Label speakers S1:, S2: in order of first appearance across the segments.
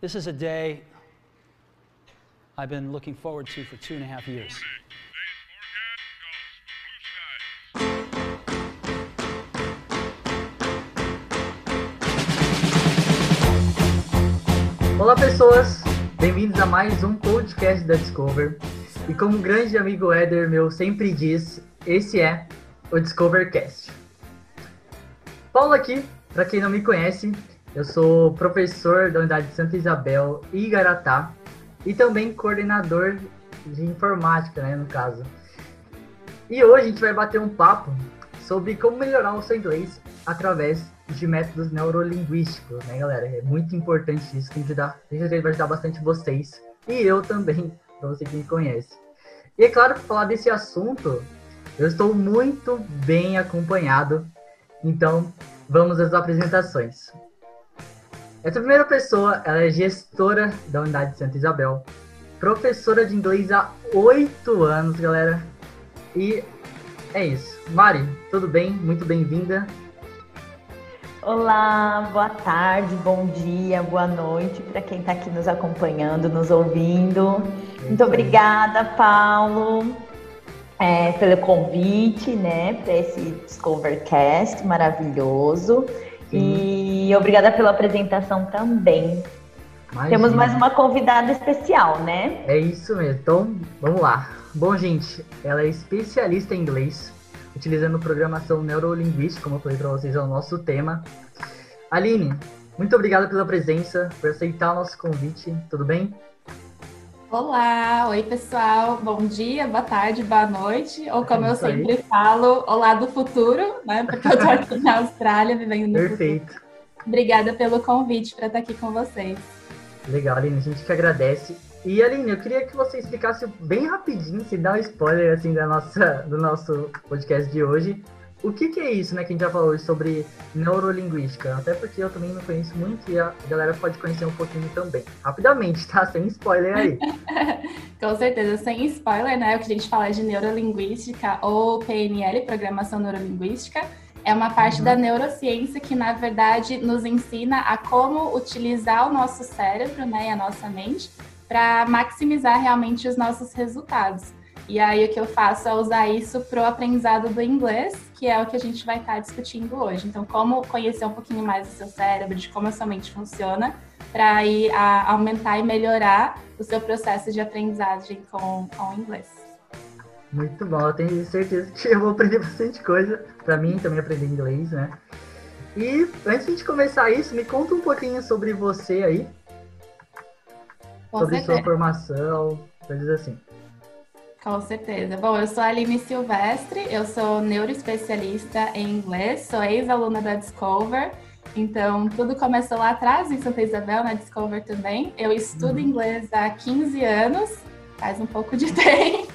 S1: This is a day I've been looking forward to for two and a half years.
S2: Olá pessoas, bem-vindos a mais um podcast da Discover. E como o grande amigo Éder meu sempre diz, esse é o Discovercast. Paulo aqui, para quem não me conhece, eu sou professor da unidade de Santa Isabel Igaratá e também coordenador de informática, né, no caso. E hoje a gente vai bater um papo sobre como melhorar o seu inglês através de métodos neurolinguísticos, né, galera? É muito importante isso, que vai ajudar bastante vocês e eu também, para você que me conhece. E é claro, para falar desse assunto, eu estou muito bem acompanhado, então vamos às apresentações. Essa primeira pessoa, ela é gestora da unidade de Santa Isabel, professora de inglês há oito anos, galera. E é isso. Mari, tudo bem? Muito bem-vinda.
S3: Olá, boa tarde, bom dia, boa noite para quem está aqui nos acompanhando, nos ouvindo. Muito obrigada, Paulo, é, pelo convite, né, para esse Discovercast maravilhoso. Sim. E obrigada pela apresentação também. Imagina. Temos mais uma convidada especial, né?
S2: É isso mesmo. Então, vamos lá. Bom, gente, ela é especialista em inglês, utilizando programação neurolinguística, como eu falei para vocês, é o nosso tema. Aline, muito obrigada pela presença, por aceitar o nosso convite. Tudo bem?
S4: Olá, oi pessoal, bom dia, boa tarde, boa noite, ou como é eu sempre aí. falo, olá do futuro, né? Porque eu tô aqui na Austrália vivendo no
S2: Perfeito.
S4: Futuro. Obrigada pelo convite para estar aqui com vocês.
S2: Legal, Aline, a gente que agradece. E Aline, eu queria que você explicasse bem rapidinho, se dá um spoiler assim da nossa, do nosso podcast de hoje, o que, que, é isso, né, que a gente já falou sobre neurolinguística? Até porque eu também não conheço muito e a galera pode conhecer um pouquinho também. Rapidamente, tá? Sem spoiler aí.
S4: Com certeza, sem spoiler, né? O que a gente fala de neurolinguística ou PNL, Programação Neurolinguística, é uma parte uhum. da neurociência que, na verdade, nos ensina a como utilizar o nosso cérebro, né, e a nossa mente, para maximizar realmente os nossos resultados. E aí o que eu faço é usar isso para o aprendizado do inglês, que é o que a gente vai estar tá discutindo hoje. Então, como conhecer um pouquinho mais do seu cérebro, de como a sua mente funciona, para aí a, aumentar e melhorar o seu processo de aprendizagem com, com o inglês.
S2: Muito bom, eu tenho certeza que eu vou aprender bastante coisa para mim também aprender inglês, né? E antes de começar isso, me conta um pouquinho sobre você aí. Com sobre certeza. sua formação, coisas assim.
S4: Com certeza. Bom, eu sou a Aline Silvestre, eu sou neuroespecialista em inglês, sou ex-aluna da Discover. Então, tudo começou lá atrás, em Santa Isabel, na Discover também. Eu estudo uhum. inglês há 15 anos, faz um pouco de tempo.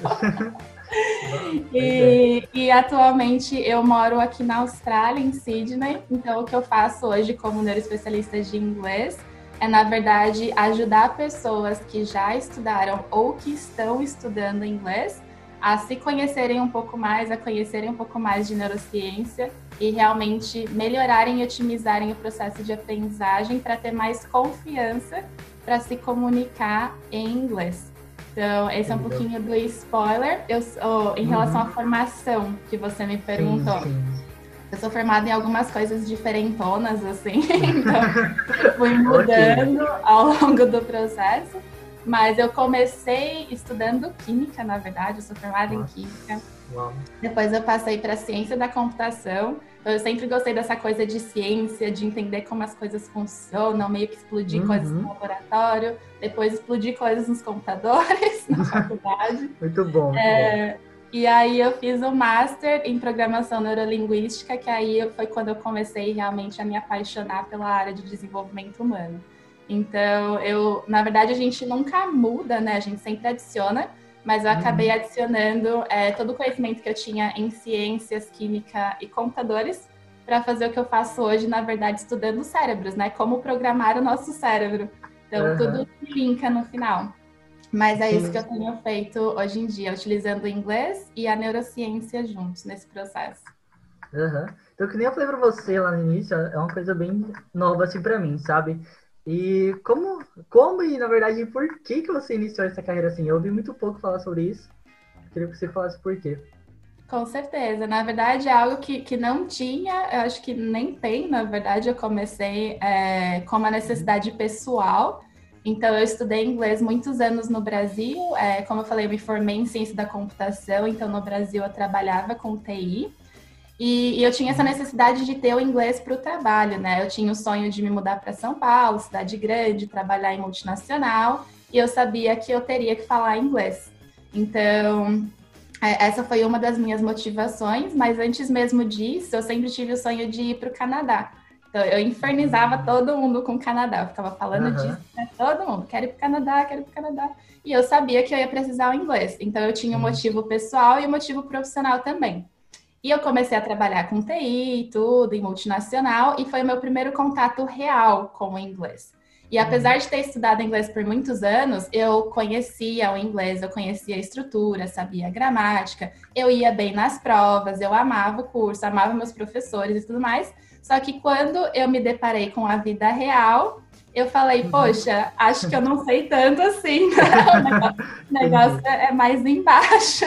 S4: e, e, atualmente eu moro aqui na Austrália, em Sydney. Então, o que eu faço hoje como neuroespecialista de inglês é, na verdade, ajudar pessoas que já estudaram ou que estão estudando inglês a se conhecerem um pouco mais, a conhecerem um pouco mais de neurociência e realmente melhorarem e otimizarem o processo de aprendizagem para ter mais confiança para se comunicar em inglês. Então, esse é um pouquinho do spoiler. Eu, oh, em relação à uhum. formação que você me perguntou. Sim, sim. Eu sou formada em algumas coisas diferentonas, assim, então fui mudando ao longo do processo. Mas eu comecei estudando química, na verdade, eu sou formada Nossa. em química. Uau. Depois eu passei para ciência da computação. Então, eu sempre gostei dessa coisa de ciência, de entender como as coisas funcionam, meio que explodir uhum. coisas no laboratório, depois explodir coisas nos computadores na faculdade.
S2: Muito bom.
S4: É, e aí eu fiz o Master em Programação Neurolinguística, que aí foi quando eu comecei realmente a me apaixonar pela área de desenvolvimento humano. Então, eu, na verdade, a gente nunca muda, né? A gente sempre adiciona, mas eu acabei uhum. adicionando é, todo o conhecimento que eu tinha em ciências, química e computadores para fazer o que eu faço hoje, na verdade, estudando cérebros, né? Como programar o nosso cérebro. Então, uhum. tudo linka no final. Mas é isso que eu tenho feito hoje em dia, utilizando o inglês e a neurociência juntos nesse processo.
S2: Uhum. Então, que nem eu falei para você lá no início, é uma coisa bem nova assim para mim, sabe? E como, como e, na verdade, por que, que você iniciou essa carreira assim? Eu ouvi muito pouco falar sobre isso. Queria que você falasse por quê.
S4: Com certeza. Na verdade, é algo que, que não tinha, eu acho que nem tem, na verdade, eu comecei é, com uma necessidade pessoal. Então, eu estudei inglês muitos anos no Brasil. É, como eu falei, eu me formei em ciência da computação, então no Brasil eu trabalhava com TI. E, e, eu tinha essa necessidade de ter o inglês para o trabalho, né? Eu tinha o sonho de me mudar para São Paulo, cidade grande, trabalhar em multinacional, e eu sabia que eu teria que falar inglês. Então, é, essa foi uma das minhas motivações, mas antes mesmo disso, eu sempre tive o sonho de ir para o Canadá. Então, eu infernizava todo mundo com o Canadá. Eu ficava falando uhum. disso, né? Todo mundo, quero ir para o Canadá, quero ir para o Canadá. E eu sabia que eu ia precisar o inglês. Então, eu tinha um motivo pessoal e um motivo profissional também. E eu comecei a trabalhar com TI e tudo, em multinacional, e foi o meu primeiro contato real com o inglês. E apesar de ter estudado inglês por muitos anos, eu conhecia o inglês, eu conhecia a estrutura, sabia a gramática, eu ia bem nas provas, eu amava o curso, amava meus professores e tudo mais. Só que quando eu me deparei com a vida real, eu falei, uhum. poxa, acho que eu não sei tanto assim. o negócio é mais embaixo.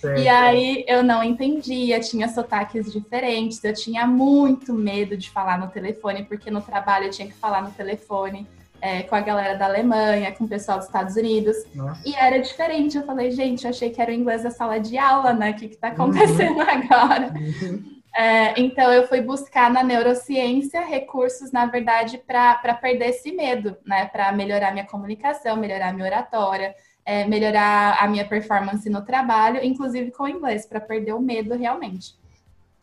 S4: Certo. E aí eu não entendia, tinha sotaques diferentes, eu tinha muito medo de falar no telefone, porque no trabalho eu tinha que falar no telefone é, com a galera da Alemanha, com o pessoal dos Estados Unidos. Nossa. E era diferente. Eu falei, gente, eu achei que era o inglês da sala de aula, né? O que, está acontecendo uhum. agora? Uhum. É, então eu fui buscar na neurociência recursos, na verdade, para perder esse medo, né? Para melhorar minha comunicação, melhorar minha oratória é, melhorar a minha performance no trabalho, inclusive com o inglês, para perder o medo realmente.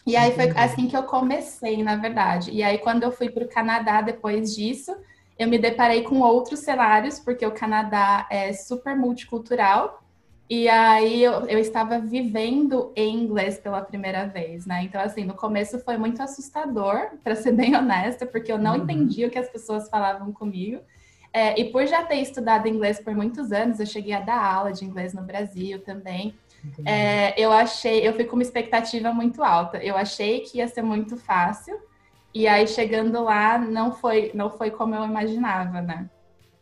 S4: E aí foi assim que eu comecei, na verdade. E aí, quando eu fui para o Canadá depois disso, eu me deparei com outros cenários, porque o Canadá é super multicultural. E aí eu, eu estava vivendo em inglês pela primeira vez, né? Então, assim, no começo foi muito assustador, para ser bem honesta, porque eu não uhum. entendia o que as pessoas falavam comigo. É, e por já ter estudado inglês por muitos anos, eu cheguei a dar aula de inglês no Brasil também. É, eu achei, eu fui com uma expectativa muito alta. Eu achei que ia ser muito fácil, e aí chegando lá não foi, não foi como eu imaginava, né?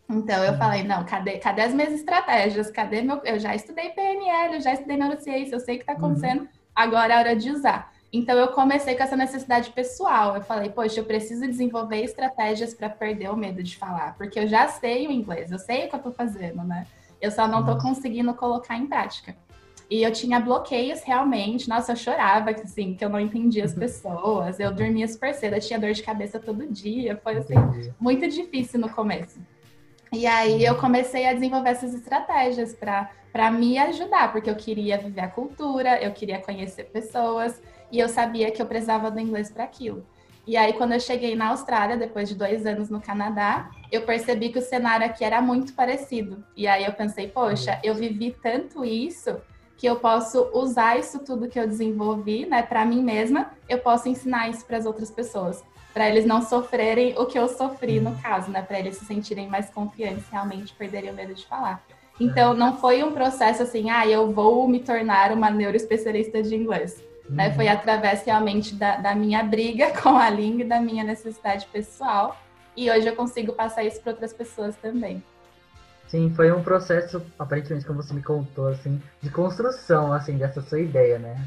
S4: Então eu falei, não, cadê, cadê as minhas estratégias? Cadê meu. Eu já estudei PNL, eu já estudei neurociência, eu sei o que está uhum. acontecendo, uhum. agora é hora de usar. Então eu comecei com essa necessidade pessoal. Eu falei, poxa, eu preciso desenvolver estratégias para perder o medo de falar, porque eu já sei o inglês, eu sei o que eu estou fazendo, né? Eu só não estou uhum. conseguindo colocar em prática. E eu tinha bloqueios realmente. Nossa, eu chorava, assim, que eu não entendia as uhum. pessoas. Eu dormia super cedo, eu tinha dor de cabeça todo dia. Foi, assim, muito difícil no começo. E aí eu comecei a desenvolver essas estratégias para me ajudar, porque eu queria viver a cultura, eu queria conhecer pessoas. E eu sabia que eu precisava do inglês para aquilo. E aí, quando eu cheguei na Austrália, depois de dois anos no Canadá, eu percebi que o cenário aqui era muito parecido. E aí eu pensei, poxa, eu vivi tanto isso que eu posso usar isso tudo que eu desenvolvi, né, para mim mesma, eu posso ensinar isso para as outras pessoas, para eles não sofrerem o que eu sofri no caso, né, para eles se sentirem mais confiantes, realmente perderem o medo de falar. Então, não foi um processo assim, ah, eu vou me tornar uma neuroespecialista de inglês. Né? Foi através realmente da, da minha briga com a língua e da minha necessidade pessoal. E hoje eu consigo passar isso para outras pessoas também.
S2: Sim, foi um processo, aparentemente, como você me contou, assim, de construção, assim, dessa sua ideia, né?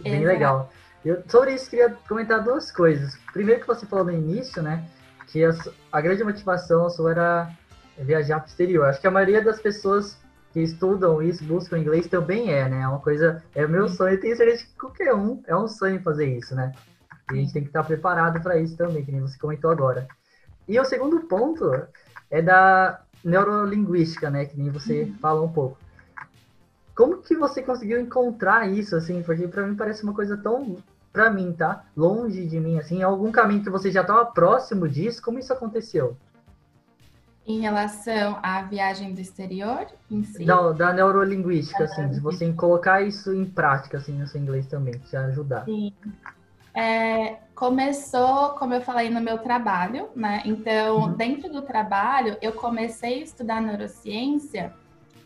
S2: Bem Exato. legal. Eu, sobre isso, queria comentar duas coisas. Primeiro que você falou no início, né, que a, a grande motivação sua era viajar para o exterior. Acho que a maioria das pessoas que estudam isso, buscam inglês também é, né? É uma coisa, é meu sonho, tenho certeza que qualquer um é um sonho fazer isso, né? E a gente tem que estar preparado para isso também, que nem você comentou agora. E o segundo ponto é da neurolinguística, né? Que nem você uhum. fala um pouco. Como que você conseguiu encontrar isso, assim? Porque para mim parece uma coisa tão, para mim, tá? Longe de mim, assim. Algum caminho que você já estava próximo disso? Como isso aconteceu?
S4: Em relação à viagem do exterior em si?
S2: Não, da neurolinguística, assim, de você colocar isso em prática, assim, no seu inglês também, te ajudar.
S4: Sim. É, começou, como eu falei, no meu trabalho, né? Então, uhum. dentro do trabalho, eu comecei a estudar neurociência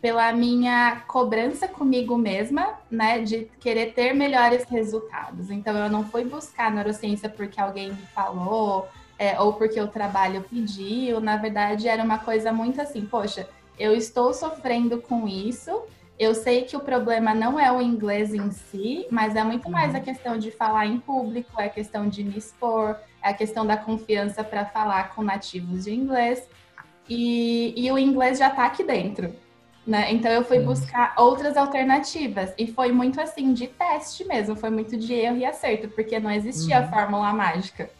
S4: pela minha cobrança comigo mesma, né, de querer ter melhores resultados. Então, eu não fui buscar neurociência porque alguém me falou, é, ou porque o trabalho pediu. Na verdade, era uma coisa muito assim, poxa, eu estou sofrendo com isso. Eu sei que o problema não é o inglês em si, mas é muito mais a uhum. questão de falar em público, é a questão de me expor, é a questão da confiança para falar com nativos de inglês. E, e o inglês já está aqui dentro. Né? Então eu fui buscar outras alternativas e foi muito assim de teste mesmo, foi muito de erro e acerto, porque não existia uhum. fórmula mágica.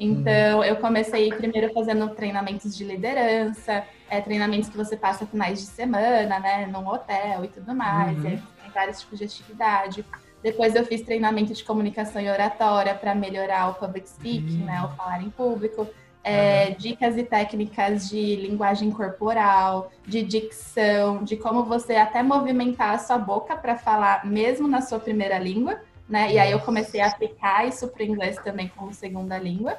S4: Então eu comecei primeiro fazendo treinamentos de liderança, é, treinamentos que você passa finais de semana, né, num hotel e tudo mais, uhum. tem vários tipos de atividade. Depois eu fiz treinamento de comunicação e oratória para melhorar o public speaking, uhum. né, o falar em público é, dicas e técnicas de linguagem corporal, de dicção, de como você até movimentar a sua boca para falar mesmo na sua primeira língua, né? E aí eu comecei a aplicar isso para o inglês também como segunda língua.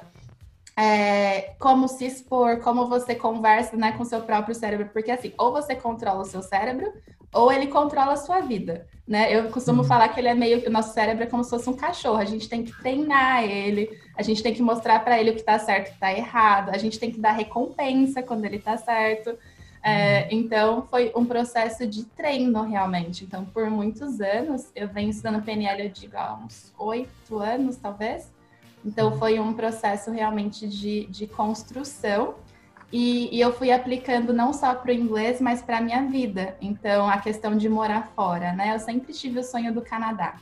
S4: É, como se expor, como você conversa né, com seu próprio cérebro, porque assim, ou você controla o seu cérebro, ou ele controla a sua vida, né? Eu costumo uhum. falar que ele é meio que o nosso cérebro é como se fosse um cachorro, a gente tem que treinar ele, a gente tem que mostrar para ele o que está certo e o que está errado, a gente tem que dar recompensa quando ele está certo. É, uhum. então, foi um processo de treino, realmente. Então, por muitos anos, eu venho estudando PNL, eu digo, há uns oito anos, talvez. Então, uhum. foi um processo realmente de, de construção e, e eu fui aplicando não só para o inglês, mas para a minha vida. Então, a questão de morar fora, né? Eu sempre tive o sonho do Canadá.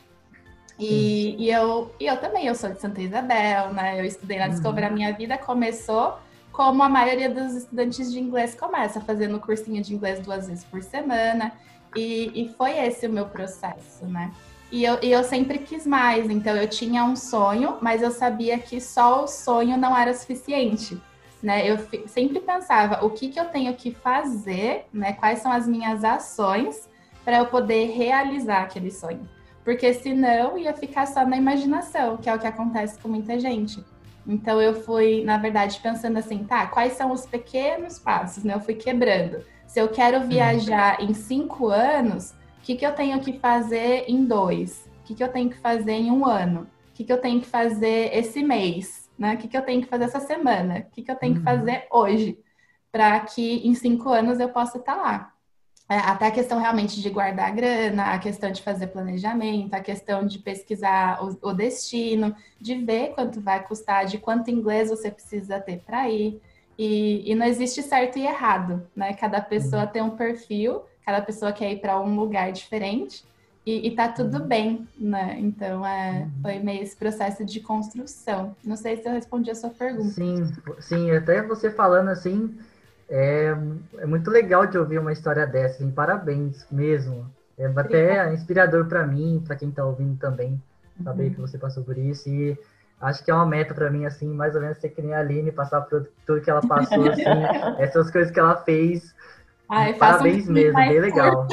S4: E, e, eu, e eu também, eu sou de Santa Isabel, né? Eu estudei na Discover, uhum. a minha vida começou como a maioria dos estudantes de inglês começa, fazendo cursinho de inglês duas vezes por semana. E, e foi esse o meu processo, né? E eu, e eu sempre quis mais, então eu tinha um sonho, mas eu sabia que só o sonho não era suficiente né? Eu sempre pensava o que, que eu tenho que fazer, né? Quais são as minhas ações para eu poder realizar aquele sonho. Porque senão ia ficar só na imaginação, que é o que acontece com muita gente. Então eu fui, na verdade, pensando assim, tá, quais são os pequenos passos, né? Eu fui quebrando. Se eu quero uhum. viajar em cinco anos, o que, que eu tenho que fazer em dois? O que, que eu tenho que fazer em um ano? O que, que eu tenho que fazer esse mês? né? O que, que eu tenho que fazer essa semana? O que, que eu tenho uhum. que fazer hoje? Para que em cinco anos eu possa estar tá lá. É, até a questão realmente de guardar a grana, a questão de fazer planejamento, a questão de pesquisar o, o destino, de ver quanto vai custar, de quanto inglês você precisa ter para ir. E, e, não existe certo e errado, né? Cada pessoa uhum. tem um perfil, cada pessoa quer ir para um lugar diferente. E, e tá tudo uhum. bem, né? Então é, uhum. foi meio esse processo de construção. Não sei se eu respondi a sua pergunta.
S2: Sim, sim, até você falando assim, é, é muito legal de ouvir uma história dessa, assim, parabéns mesmo. É até inspirador para mim, para quem tá ouvindo também, saber uhum. que você passou por isso. E acho que é uma meta para mim, assim, mais ou menos ser que nem a Aline, passar por tudo que ela passou, assim, essas coisas que ela fez.
S4: Ai, parabéns um mesmo, bem legal.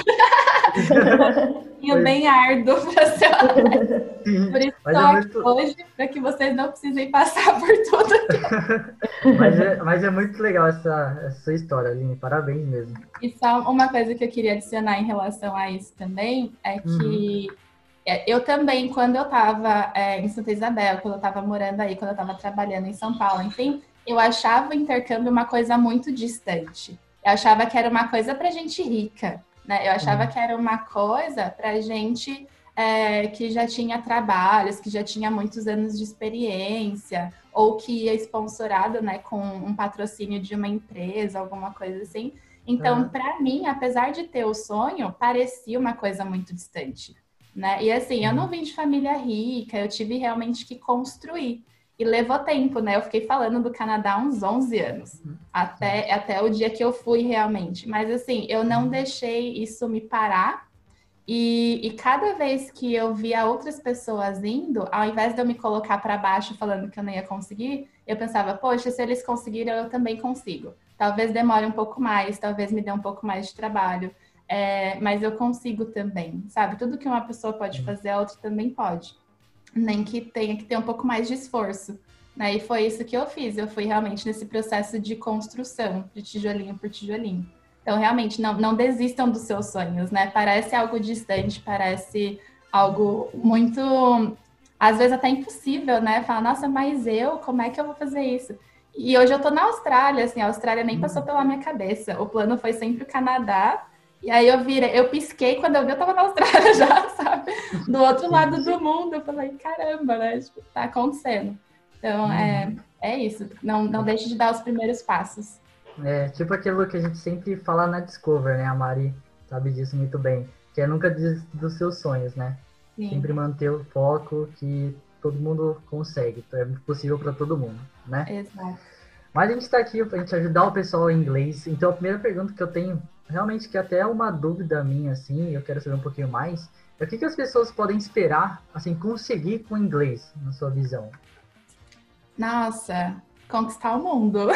S4: caminho bem árduo para ser Por isso muito... hoje, para que vocês não precisem passar por tudo.
S2: mas, é, mas é muito legal essa, essa história, Aline. Parabéns mesmo.
S4: E só uma coisa que eu queria adicionar em relação a isso também é que uhum. É, eu também, quando eu estava é, em Santa Isabel, quando eu estava morando aí, quando eu estava trabalhando em São Paulo, enfim, eu achava o intercâmbio uma coisa muito distante. Eu achava que era uma coisa para gente rica. Né? Eu achava uhum. que era uma coisa para gente é, que já tinha trabalhos, que já tinha muitos anos de experiência, ou que ia sponsorado né, com um patrocínio de uma empresa, alguma coisa assim. Então, uhum. para mim, apesar de ter o sonho, parecia uma coisa muito distante. Né? E assim, eu não vim de família rica, eu tive realmente que construir. E levou tempo, né? Eu fiquei falando do Canadá há uns 11 anos, uhum. até, até o dia que eu fui realmente. Mas assim, eu não uhum. deixei isso me parar. E, e cada vez que eu via outras pessoas indo, ao invés de eu me colocar para baixo falando que eu não ia conseguir, eu pensava, poxa, se eles conseguiram, eu também consigo. Talvez demore um pouco mais, talvez me dê um pouco mais de trabalho. É, mas eu consigo também, sabe? Tudo que uma pessoa pode uhum. fazer, a outra também pode nem que tenha que ter um pouco mais de esforço. Né? E foi isso que eu fiz. Eu fui realmente nesse processo de construção, de tijolinho por tijolinho. Então, realmente, não, não desistam dos seus sonhos, né? Parece algo distante, parece algo muito, às vezes até impossível, né? Falar, nossa, mas eu, como é que eu vou fazer isso? E hoje eu tô na Austrália, assim, a Austrália nem passou pela minha cabeça. O plano foi sempre o Canadá. E aí eu virei, eu pisquei quando eu vi, eu tava na Austrália já, sabe? Do outro lado do mundo. Eu falei, caramba, né? Tipo, tá acontecendo. Então, é, uhum. é isso. Não, não deixe de dar os primeiros passos.
S2: É, tipo aquilo que a gente sempre fala na Discover, né? A Mari sabe disso muito bem. Que é nunca desistir dos seus sonhos, né? Sim. Sempre manter o foco que todo mundo consegue. É possível para todo mundo, né?
S4: Exato.
S2: Mas a gente está aqui para gente ajudar o pessoal em inglês. Então a primeira pergunta que eu tenho, realmente que até é uma dúvida minha, assim, eu quero saber um pouquinho mais, é o que, que as pessoas podem esperar, assim, conseguir com o inglês, na sua visão?
S4: Nossa, conquistar o mundo.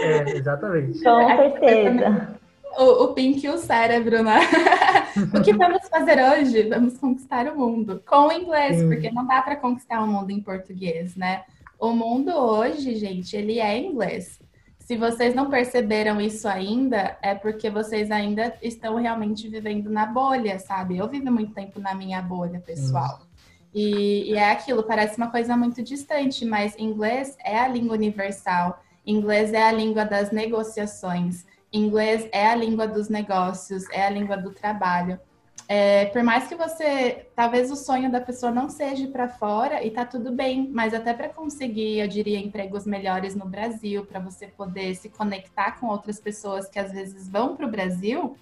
S2: é, exatamente.
S3: Com certeza.
S4: O, o Pink e o cérebro, né? o que vamos fazer hoje? Vamos conquistar o mundo com o inglês, Sim. porque não dá para conquistar o mundo em português, né? O mundo hoje, gente, ele é inglês. Se vocês não perceberam isso ainda, é porque vocês ainda estão realmente vivendo na bolha, sabe? Eu vivo muito tempo na minha bolha, pessoal. E, e, é aquilo, parece uma coisa muito distante, mas inglês é a língua universal, inglês é a língua das negociações, inglês é a língua dos negócios, é a língua do trabalho. É, por mais que você, talvez o sonho da pessoa não seja para fora e tá tudo bem, mas até para conseguir, eu diria, empregos melhores no Brasil, para você poder se conectar com outras pessoas que às vezes vão para o Brasil,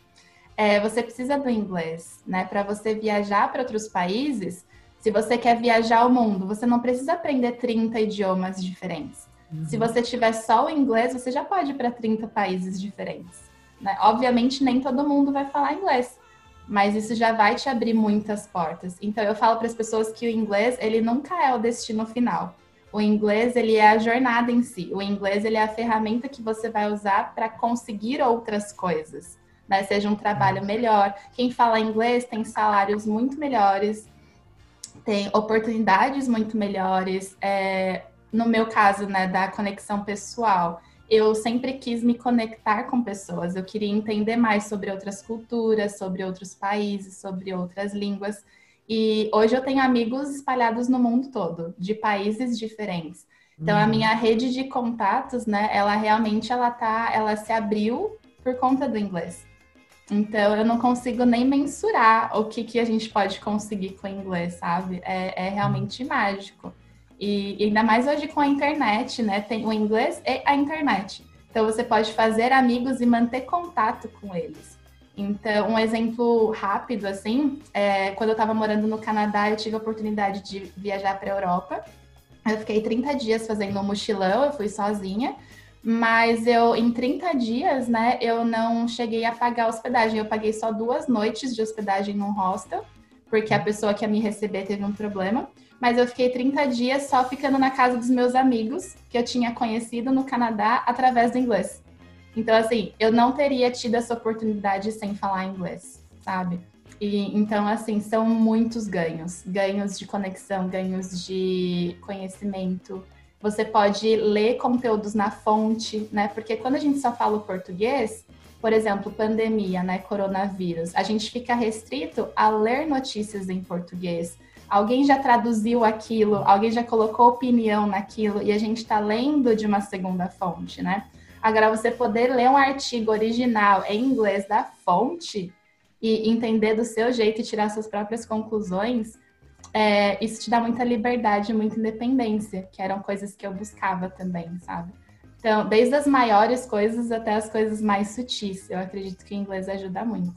S4: é, você precisa do inglês, né? Para você viajar para outros países, se você quer viajar o mundo, você não precisa aprender 30 idiomas diferentes. Uhum. Se você tiver só o inglês, você já pode ir para 30 países diferentes. Né? Obviamente, nem todo mundo vai falar inglês, mas isso já vai te abrir muitas portas. Então, eu falo para as pessoas que o inglês, ele nunca é o destino final. O inglês, ele é a jornada em si. O inglês, ele é a ferramenta que você vai usar para conseguir outras coisas. Né? Seja um trabalho uhum. melhor. Quem fala inglês tem salários muito melhores, tem oportunidades muito melhores. É, no meu caso, né, da conexão pessoal, eu sempre quis me conectar com pessoas. Eu queria entender mais sobre outras culturas, sobre outros países, sobre outras línguas. E hoje eu tenho amigos espalhados no mundo todo, de países diferentes. Então a uhum. minha rede de contatos, né, ela realmente ela tá, ela se abriu por conta do inglês. Então, eu não consigo nem mensurar o que, que a gente pode conseguir com o inglês, sabe? É, é realmente mágico. E, ainda mais hoje com a internet, né? Tem o inglês e a internet. Então, você pode fazer amigos e manter contato com eles. Então, um exemplo rápido, assim, é, quando eu estava morando no Canadá, eu tive a oportunidade de viajar para a Europa. Eu fiquei 30 dias fazendo um mochilão, eu fui sozinha. Mas eu, em 30 dias, né, eu não cheguei a pagar hospedagem. Eu paguei só duas noites de hospedagem num hostel, porque a pessoa que ia me receber teve um problema. Mas eu fiquei 30 dias só ficando na casa dos meus amigos, que eu tinha conhecido no Canadá através do inglês. Então, assim, eu não teria tido essa oportunidade sem falar inglês, sabe? E, então, assim, são muitos ganhos. Ganhos de conexão, ganhos de conhecimento, você pode ler conteúdos na fonte, né? Porque quando a gente só fala o português, por exemplo, pandemia, né, coronavírus, a gente fica restrito a ler notícias em português. Alguém já traduziu aquilo, alguém já colocou opinião naquilo e a gente está lendo de uma segunda fonte, né? Agora, você poder ler um artigo original em inglês da fonte e entender do seu jeito e tirar suas próprias conclusões, é, isso te dá muita liberdade, muita independência, que eram coisas que eu buscava também, sabe? Então, desde as maiores coisas até as coisas mais sutis, eu acredito que o inglês ajuda muito.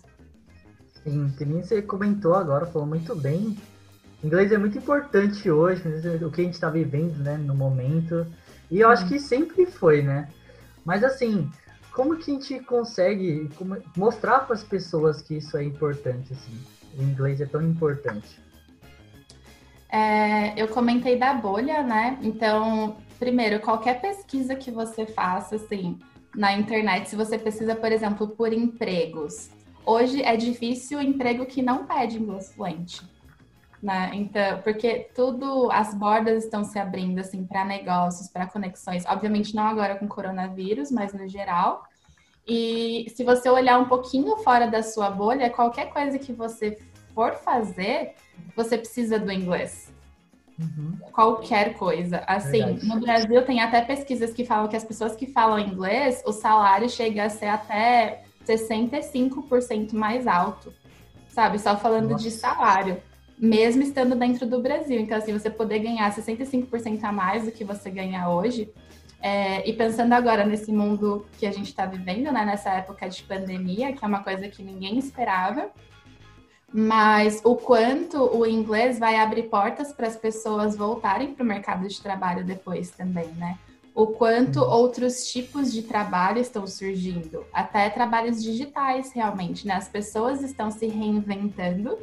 S2: Sim, que nem você comentou agora, falou muito bem. Inglês é muito importante hoje, o que a gente está vivendo, né, no momento. E eu acho que sempre foi, né? Mas assim, como que a gente consegue mostrar para as pessoas que isso é importante, assim? O inglês é tão importante.
S4: É, eu comentei da bolha, né? Então, primeiro, qualquer pesquisa que você faça, assim, na internet, se você pesquisa, por exemplo, por empregos, hoje é difícil o emprego que não pede inglês fluente. Né? Então, porque tudo, as bordas estão se abrindo assim para negócios, para conexões. Obviamente não agora com coronavírus, mas no geral. E se você olhar um pouquinho fora da sua bolha, qualquer coisa que você for fazer, você precisa do inglês. Uhum. Qualquer coisa. Assim, Verdade. no Brasil tem até pesquisas que falam que as pessoas que falam inglês, o salário chega a ser até 65% mais alto. Sabe? Só falando Nossa. de salário. Mesmo estando dentro do Brasil. Então, assim, você poder ganhar 65% a mais do que você ganha hoje. É, e pensando agora nesse mundo que a gente está vivendo, né, nessa época de pandemia, que é uma coisa que ninguém esperava, mas o quanto o inglês vai abrir portas para as pessoas voltarem para o mercado de trabalho depois também, né? O quanto uhum. outros tipos de trabalho estão surgindo, até trabalhos digitais realmente, né? As pessoas estão se reinventando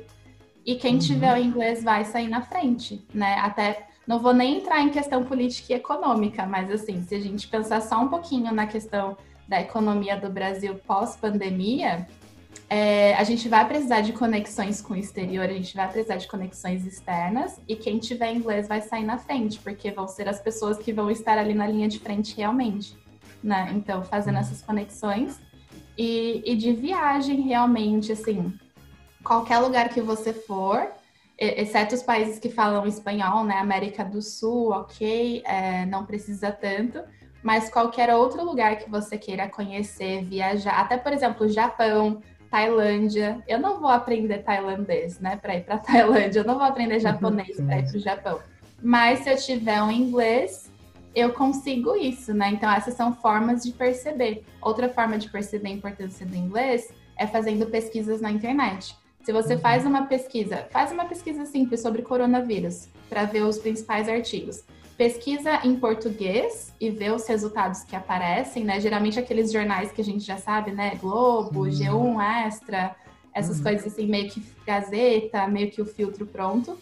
S4: e quem uhum. tiver o inglês vai sair na frente, né? Até não vou nem entrar em questão política e econômica, mas assim, se a gente pensar só um pouquinho na questão da economia do Brasil pós-pandemia, é, a gente vai precisar de conexões com o exterior, a gente vai precisar de conexões externas, e quem tiver inglês vai sair na frente, porque vão ser as pessoas que vão estar ali na linha de frente realmente, né? Então, fazendo essas conexões. E, e de viagem, realmente, assim, qualquer lugar que você for, exceto os países que falam espanhol, né? América do Sul, ok, é, não precisa tanto, mas qualquer outro lugar que você queira conhecer, viajar, até por exemplo, Japão, Tailândia. Eu não vou aprender tailandês, né, para ir para Tailândia. Eu não vou aprender japonês para ir para o Japão. Mas se eu tiver um inglês, eu consigo isso, né? Então essas são formas de perceber. Outra forma de perceber a importância do inglês é fazendo pesquisas na internet. Se você uhum. faz uma pesquisa, faz uma pesquisa simples sobre coronavírus para ver os principais artigos pesquisa em português e vê os resultados que aparecem, né? Geralmente aqueles jornais que a gente já sabe, né? Globo, Sim. G1 Extra, essas uhum. coisas assim, meio que Gazeta, meio que o filtro pronto.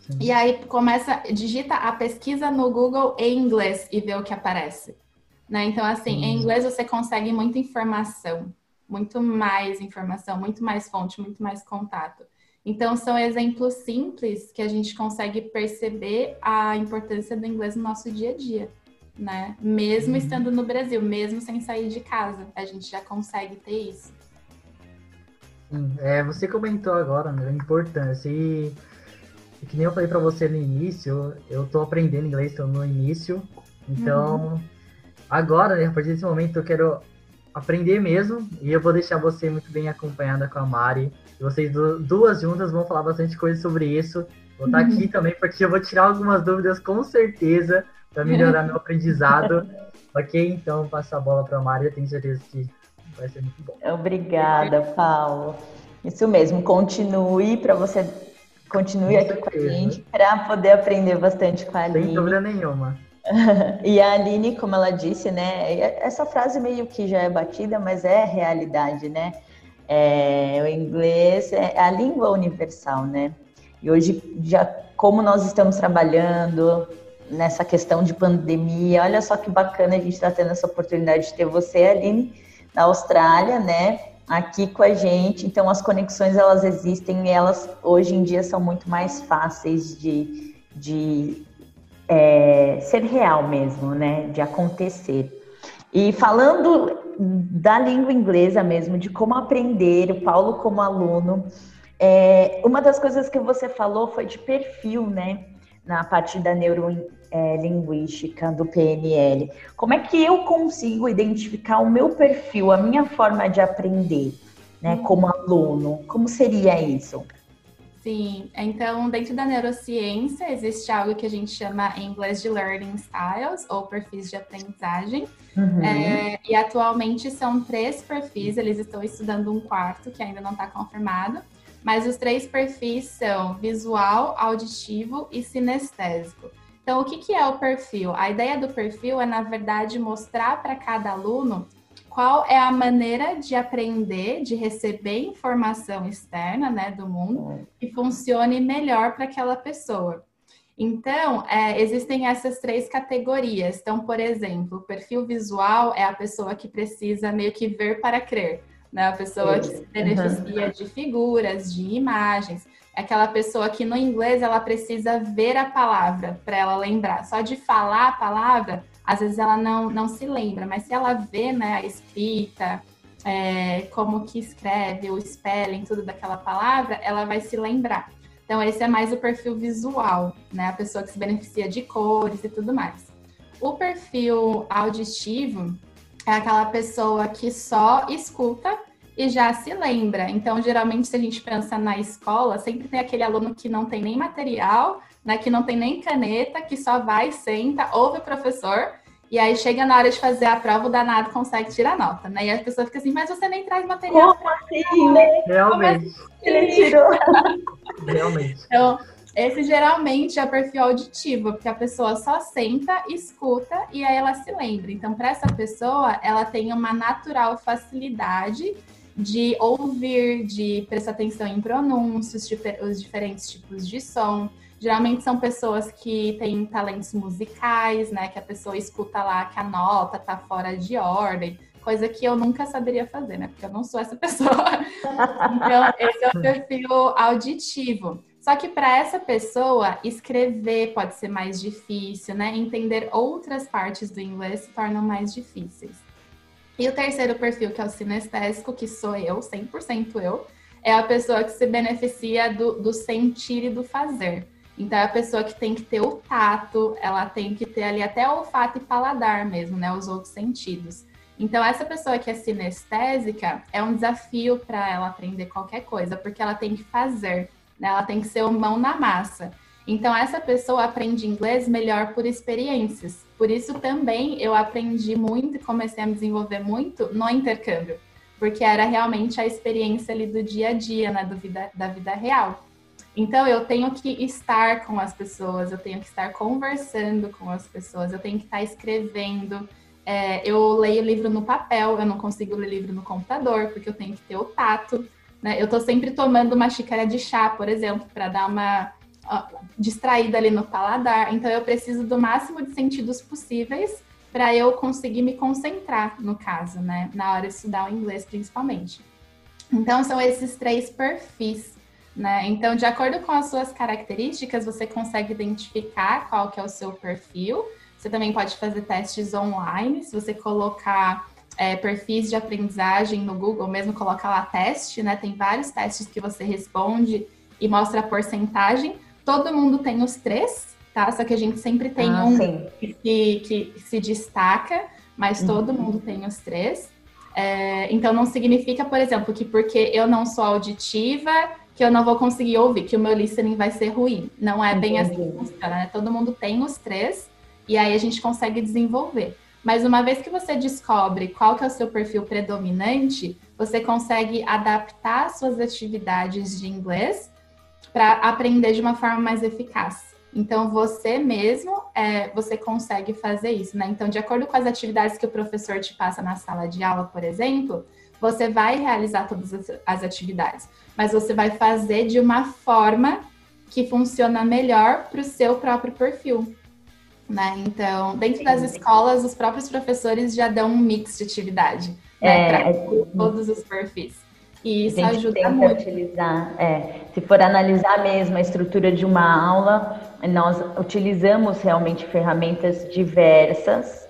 S4: Sim. E aí começa, digita a pesquisa no Google em inglês e vê o que aparece. Né? Então, assim, uhum. em inglês você consegue muita informação, muito mais informação, muito mais fonte, muito mais contato. Então, são exemplos simples que a gente consegue perceber a importância do inglês no nosso dia a dia, né? Mesmo uhum. estando no Brasil, mesmo sem sair de casa, a gente já consegue ter isso.
S2: Sim, é, você comentou agora né, a importância e, e que nem eu falei para você no início, eu estou aprendendo inglês, estou no início, então uhum. agora, né, a partir desse momento, eu quero aprender mesmo e eu vou deixar você muito bem acompanhada com a Mari e vocês duas juntas vão falar bastante coisa sobre isso. Vou estar aqui uhum. também porque eu vou tirar algumas dúvidas com certeza para melhorar meu aprendizado. Ok? Então, passo a bola para a Maria, tenho certeza que vai ser muito bom.
S3: Obrigada, Paulo. Isso mesmo, continue para você continue com aqui certeza. com a gente para poder aprender bastante com a Aline.
S2: Sem dúvida nenhuma.
S3: e a Aline, como ela disse, né? Essa frase meio que já é batida, mas é realidade, né? É, o inglês é a língua universal, né? E hoje, já como nós estamos trabalhando nessa questão de pandemia, olha só que bacana a gente está tendo essa oportunidade de ter você, Aline, na Austrália, né? Aqui com a gente. Então, as conexões elas existem e elas hoje em dia são muito mais fáceis de, de é, ser real mesmo, né? De acontecer. E falando da língua inglesa mesmo, de como aprender, o Paulo como aluno, é, uma das coisas que você falou foi de perfil, né? Na parte da neurolinguística, é, do PNL. Como é que eu consigo identificar o meu perfil, a minha forma de aprender, né? Como aluno? Como seria isso?
S4: Sim, então dentro da neurociência existe algo que a gente chama em inglês de learning styles ou perfis de aprendizagem. Uhum. É, e atualmente são três perfis, eles estão estudando um quarto que ainda não está confirmado, mas os três perfis são visual, auditivo e sinestésico. Então, o que, que é o perfil? A ideia do perfil é, na verdade, mostrar para cada aluno qual é a maneira de aprender, de receber informação externa né, do mundo que funcione melhor para aquela pessoa. Então, é, existem essas três categorias. Então, por exemplo, o perfil visual é a pessoa que precisa meio que ver para crer, né? A pessoa que se beneficia uhum. de figuras, de imagens. É aquela pessoa que no inglês ela precisa ver a palavra para ela lembrar. Só de falar a palavra, às vezes ela não, não se lembra, mas se ela vê né, a escrita, é, como que escreve, o spelling, tudo daquela palavra, ela vai se lembrar. Então, esse é mais o perfil visual, né? A pessoa que se beneficia de cores e tudo mais. O perfil auditivo é aquela pessoa que só escuta e já se lembra. Então, geralmente, se a gente pensa na escola, sempre tem aquele aluno que não tem nem material, né, que não tem nem caneta, que só vai, senta, ouve o professor, e aí chega na hora de fazer a prova, o danado consegue tirar nota, né? E a pessoa fica assim, mas você nem traz material.
S3: Como assim, né?
S2: Realmente.
S3: Ele tirou.
S2: Realmente.
S4: Então, esse geralmente é o perfil auditivo, porque a pessoa só senta, escuta e aí ela se lembra. Então, para essa pessoa, ela tem uma natural facilidade de ouvir, de prestar atenção em pronúncios, os diferentes tipos de som. Geralmente são pessoas que têm talentos musicais, né? Que a pessoa escuta lá que a nota tá fora de ordem, coisa que eu nunca saberia fazer, né? Porque eu não sou essa pessoa. então, esse é o perfil auditivo. Só que para essa pessoa, escrever pode ser mais difícil, né? Entender outras partes do inglês se tornam mais difíceis. E o terceiro perfil, que é o sinestésico, que sou eu, 100% eu, é a pessoa que se beneficia do, do sentir e do fazer. Então, é a pessoa que tem que ter o tato, ela tem que ter ali até olfato e paladar mesmo, né? Os outros sentidos. Então, essa pessoa que é sinestésica é um desafio para ela aprender qualquer coisa, porque ela tem que fazer, né? Ela tem que ser o mão na massa. Então, essa pessoa aprende inglês melhor por experiências. Por isso, também eu aprendi muito e comecei a me desenvolver muito no intercâmbio, porque era realmente a experiência ali do dia a dia, né? Do vida, da vida real. Então, eu tenho que estar com as pessoas, eu tenho que estar conversando com as pessoas, eu tenho que estar escrevendo. É, eu leio livro no papel, eu não consigo ler livro no computador, porque eu tenho que ter o tato. Né? Eu estou sempre tomando uma xícara de chá, por exemplo, para dar uma ó, distraída ali no paladar. Então, eu preciso do máximo de sentidos possíveis para eu conseguir me concentrar, no caso, né? Na hora de estudar o inglês, principalmente. Então, são esses três perfis né? Então, de acordo com as suas características, você consegue identificar qual que é o seu perfil. Você também pode fazer testes online, se você colocar é, perfis de aprendizagem no Google, mesmo colocar lá teste, né? Tem vários testes que você responde e mostra a porcentagem. Todo mundo tem os três, tá? Só que a gente sempre tem ah, um que, que, se destaca, mas uhum. todo mundo tem os três. É, então não significa, por exemplo, que porque eu não sou auditiva, que eu não vou conseguir ouvir, que o meu listening vai ser ruim. Não é bem Entendi. assim que funciona, né? Todo mundo tem os três e aí a gente consegue desenvolver. Mas uma vez que você descobre qual que é o seu perfil predominante, você consegue adaptar suas atividades de inglês para aprender de uma forma mais eficaz. Então você mesmo é, você consegue fazer isso, né? Então, de acordo com as atividades que o professor te passa na sala de aula, por exemplo, você vai realizar todas as atividades mas você vai fazer de uma forma que funciona melhor para o seu próprio perfil. Né? Então, dentro das escolas, os próprios professores já dão um mix de atividade né? para é, todos os perfis. E isso ajuda muito.
S3: utilizar, é, se for analisar mesmo a estrutura de uma aula, nós utilizamos realmente ferramentas diversas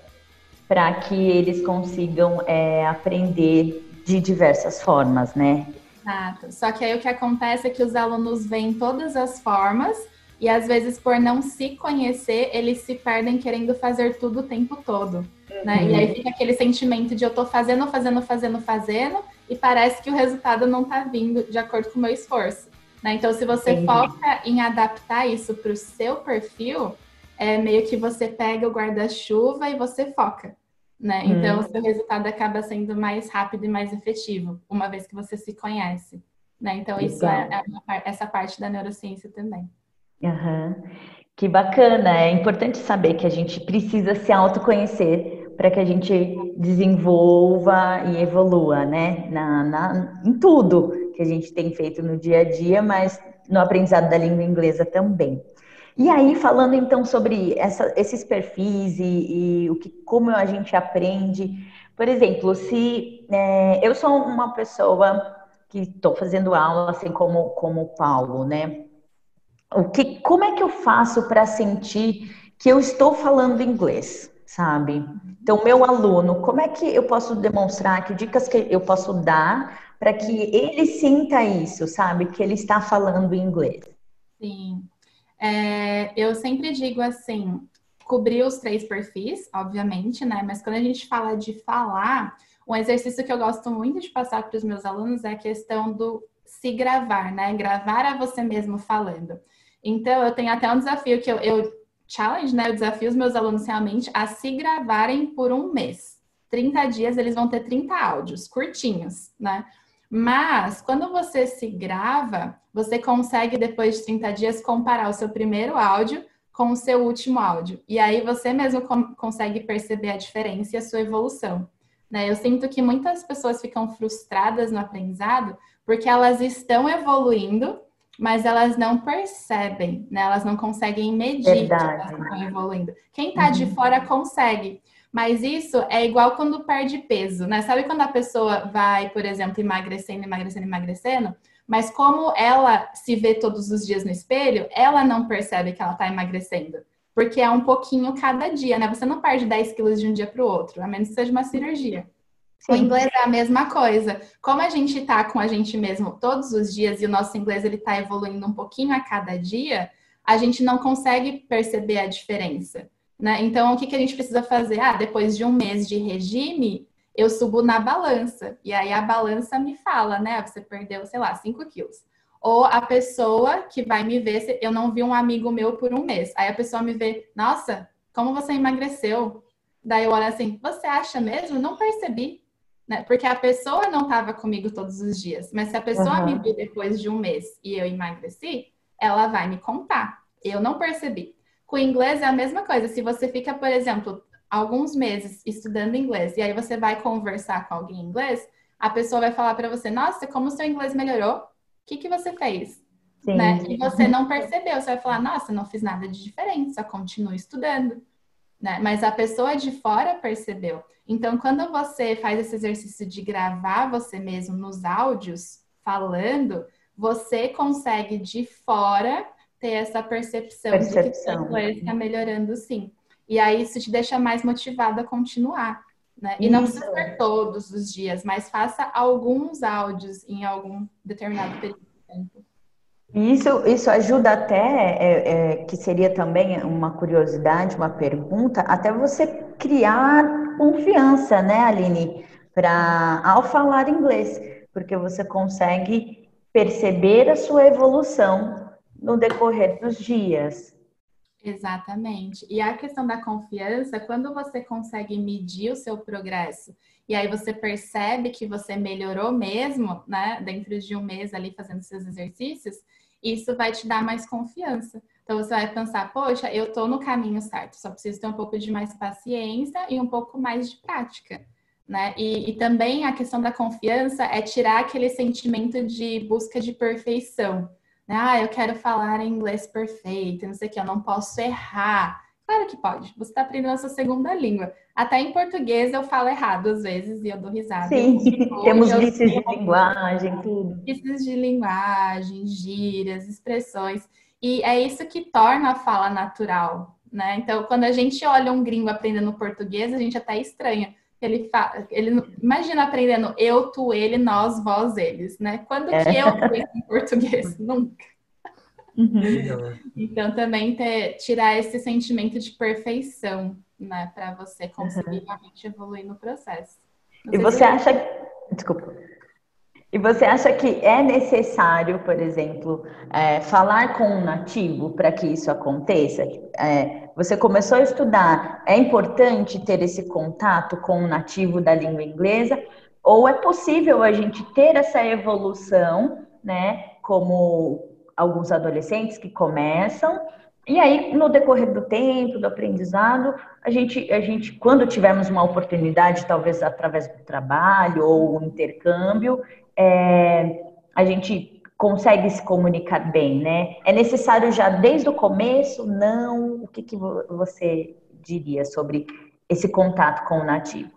S3: para que eles consigam é, aprender de diversas formas, né?
S4: Exato. Só que aí o que acontece é que os alunos veem todas as formas e às vezes por não se conhecer, eles se perdem querendo fazer tudo o tempo todo. Uhum. Né? E aí uhum. fica aquele sentimento de eu tô fazendo, fazendo, fazendo, fazendo, e parece que o resultado não tá vindo de acordo com o meu esforço. Né? Então, se você foca em adaptar isso para o seu perfil, é meio que você pega o guarda-chuva e você foca né? Então, hum. o seu resultado acaba sendo mais rápido e mais efetivo, uma vez que você se conhece, né? Então, isso é, é essa parte da neurociência também.
S3: Uhum. Que bacana! É importante saber que a gente precisa se autoconhecer para que a gente desenvolva e evolua, né? Na, na, em tudo que a gente tem feito no dia a dia, mas no aprendizado da língua inglesa também. E aí, falando então sobre essa, esses perfis e, e, o que, como a gente aprende, por exemplo, se é, eu sou uma pessoa que estou fazendo aula, assim como, como o Paulo, né? O que, como é que eu faço para sentir que eu estou falando inglês, sabe? Então, meu aluno, como é que eu posso demonstrar, que dicas que eu posso dar para que ele sinta isso, sabe? Que ele está falando inglês?
S4: Sim. É, eu sempre digo assim, cobrir os três perfis, obviamente, né? Mas quando a gente fala de falar, um exercício que eu gosto muito de passar para os meus alunos é a questão do se gravar, né? Gravar a você mesmo falando. Então, eu tenho até um desafio que eu, eu challenge, né? Eu desafio os meus alunos realmente a se gravarem por um mês. 30 dias eles vão ter 30 áudios curtinhos, né? Mas quando você se grava, você consegue depois de 30 dias comparar o seu primeiro áudio com o seu último áudio. E aí você mesmo consegue perceber a diferença e a sua evolução. Né? Eu sinto que muitas pessoas ficam frustradas no aprendizado porque elas estão evoluindo, mas elas não percebem, né? Elas não conseguem medir
S3: Verdade.
S4: que elas estão evoluindo. Quem está uhum. de fora consegue. Mas isso é igual quando perde peso, né? Sabe quando a pessoa vai, por exemplo, emagrecendo, emagrecendo, emagrecendo? Mas como ela se vê todos os dias no espelho, ela não percebe que ela está emagrecendo. Porque é um pouquinho cada dia, né? Você não perde 10 quilos de um dia para o outro, a menos que seja uma cirurgia. Sim. O inglês é a mesma coisa. Como a gente está com a gente mesmo todos os dias e o nosso inglês ele está evoluindo um pouquinho a cada dia, a gente não consegue perceber a diferença. Né? Então, o que, que a gente precisa fazer? Ah, depois de um mês de regime, eu subo na balança. E aí a balança me fala, né? Você perdeu, sei lá, 5 quilos. Ou a pessoa que vai me ver, eu não vi um amigo meu por um mês. Aí a pessoa me vê, nossa, como você emagreceu? Daí eu olho assim, você acha mesmo? Não percebi. Né? Porque a pessoa não estava comigo todos os dias. Mas se a pessoa uhum. me viu depois de um mês e eu emagreci, ela vai me contar. Eu não percebi. Com o inglês é a mesma coisa. Se você fica, por exemplo, alguns meses estudando inglês e aí você vai conversar com alguém em inglês, a pessoa vai falar para você: Nossa, como o seu inglês melhorou? O que, que você fez? Sim. Né? E você não percebeu. Você vai falar: Nossa, não fiz nada de diferente, só continuo estudando. Né? Mas a pessoa de fora percebeu. Então, quando você faz esse exercício de gravar você mesmo nos áudios, falando, você consegue de fora ter essa percepção, percepção. de que o está melhorando sim. E aí isso te deixa mais motivado a continuar. Né? E não precisa ser todos os dias, mas faça alguns áudios em algum determinado período de tempo.
S3: Isso, isso ajuda até, é, é, que seria também uma curiosidade, uma pergunta, até você criar confiança, né, Aline, para ao falar inglês, porque você consegue perceber a sua evolução no decorrer dos dias.
S4: Exatamente. E a questão da confiança, quando você consegue medir o seu progresso e aí você percebe que você melhorou mesmo, né, dentro de um mês ali fazendo seus exercícios, isso vai te dar mais confiança. Então você vai pensar, poxa, eu tô no caminho certo, só preciso ter um pouco de mais paciência e um pouco mais de prática. Né? E, e também a questão da confiança é tirar aquele sentimento de busca de perfeição. Ah, eu quero falar inglês perfeito, não sei o que, eu não posso errar. Claro que pode, você está aprendendo a sua segunda língua. Até em português eu falo errado às vezes e eu dou risada.
S3: Sim, temos vícios de linguagem, tudo.
S4: Vícios de linguagem, gírias, expressões. E é isso que torna a fala natural, né? Então, quando a gente olha um gringo aprendendo português, a gente até estranha. Ele, fala, ele imagina aprendendo eu, tu, ele, nós, vós, eles, né? Quando é. que eu aprendo em português? Nunca. Uhum. Então também ter, tirar esse sentimento de perfeição, né, para você conseguir uhum. realmente evoluir no processo.
S3: Não e você acha, desculpa. E você acha que é necessário, por exemplo, é, falar com um nativo para que isso aconteça? É, você começou a estudar, é importante ter esse contato com um nativo da língua inglesa? Ou é possível a gente ter essa evolução, né? Como alguns adolescentes que começam, e aí, no decorrer do tempo, do aprendizado, a gente, a gente, quando tivermos uma oportunidade, talvez através do trabalho ou intercâmbio, é, a gente consegue se comunicar bem, né? É necessário já desde o começo? Não? O que, que você diria sobre esse contato com o nativo?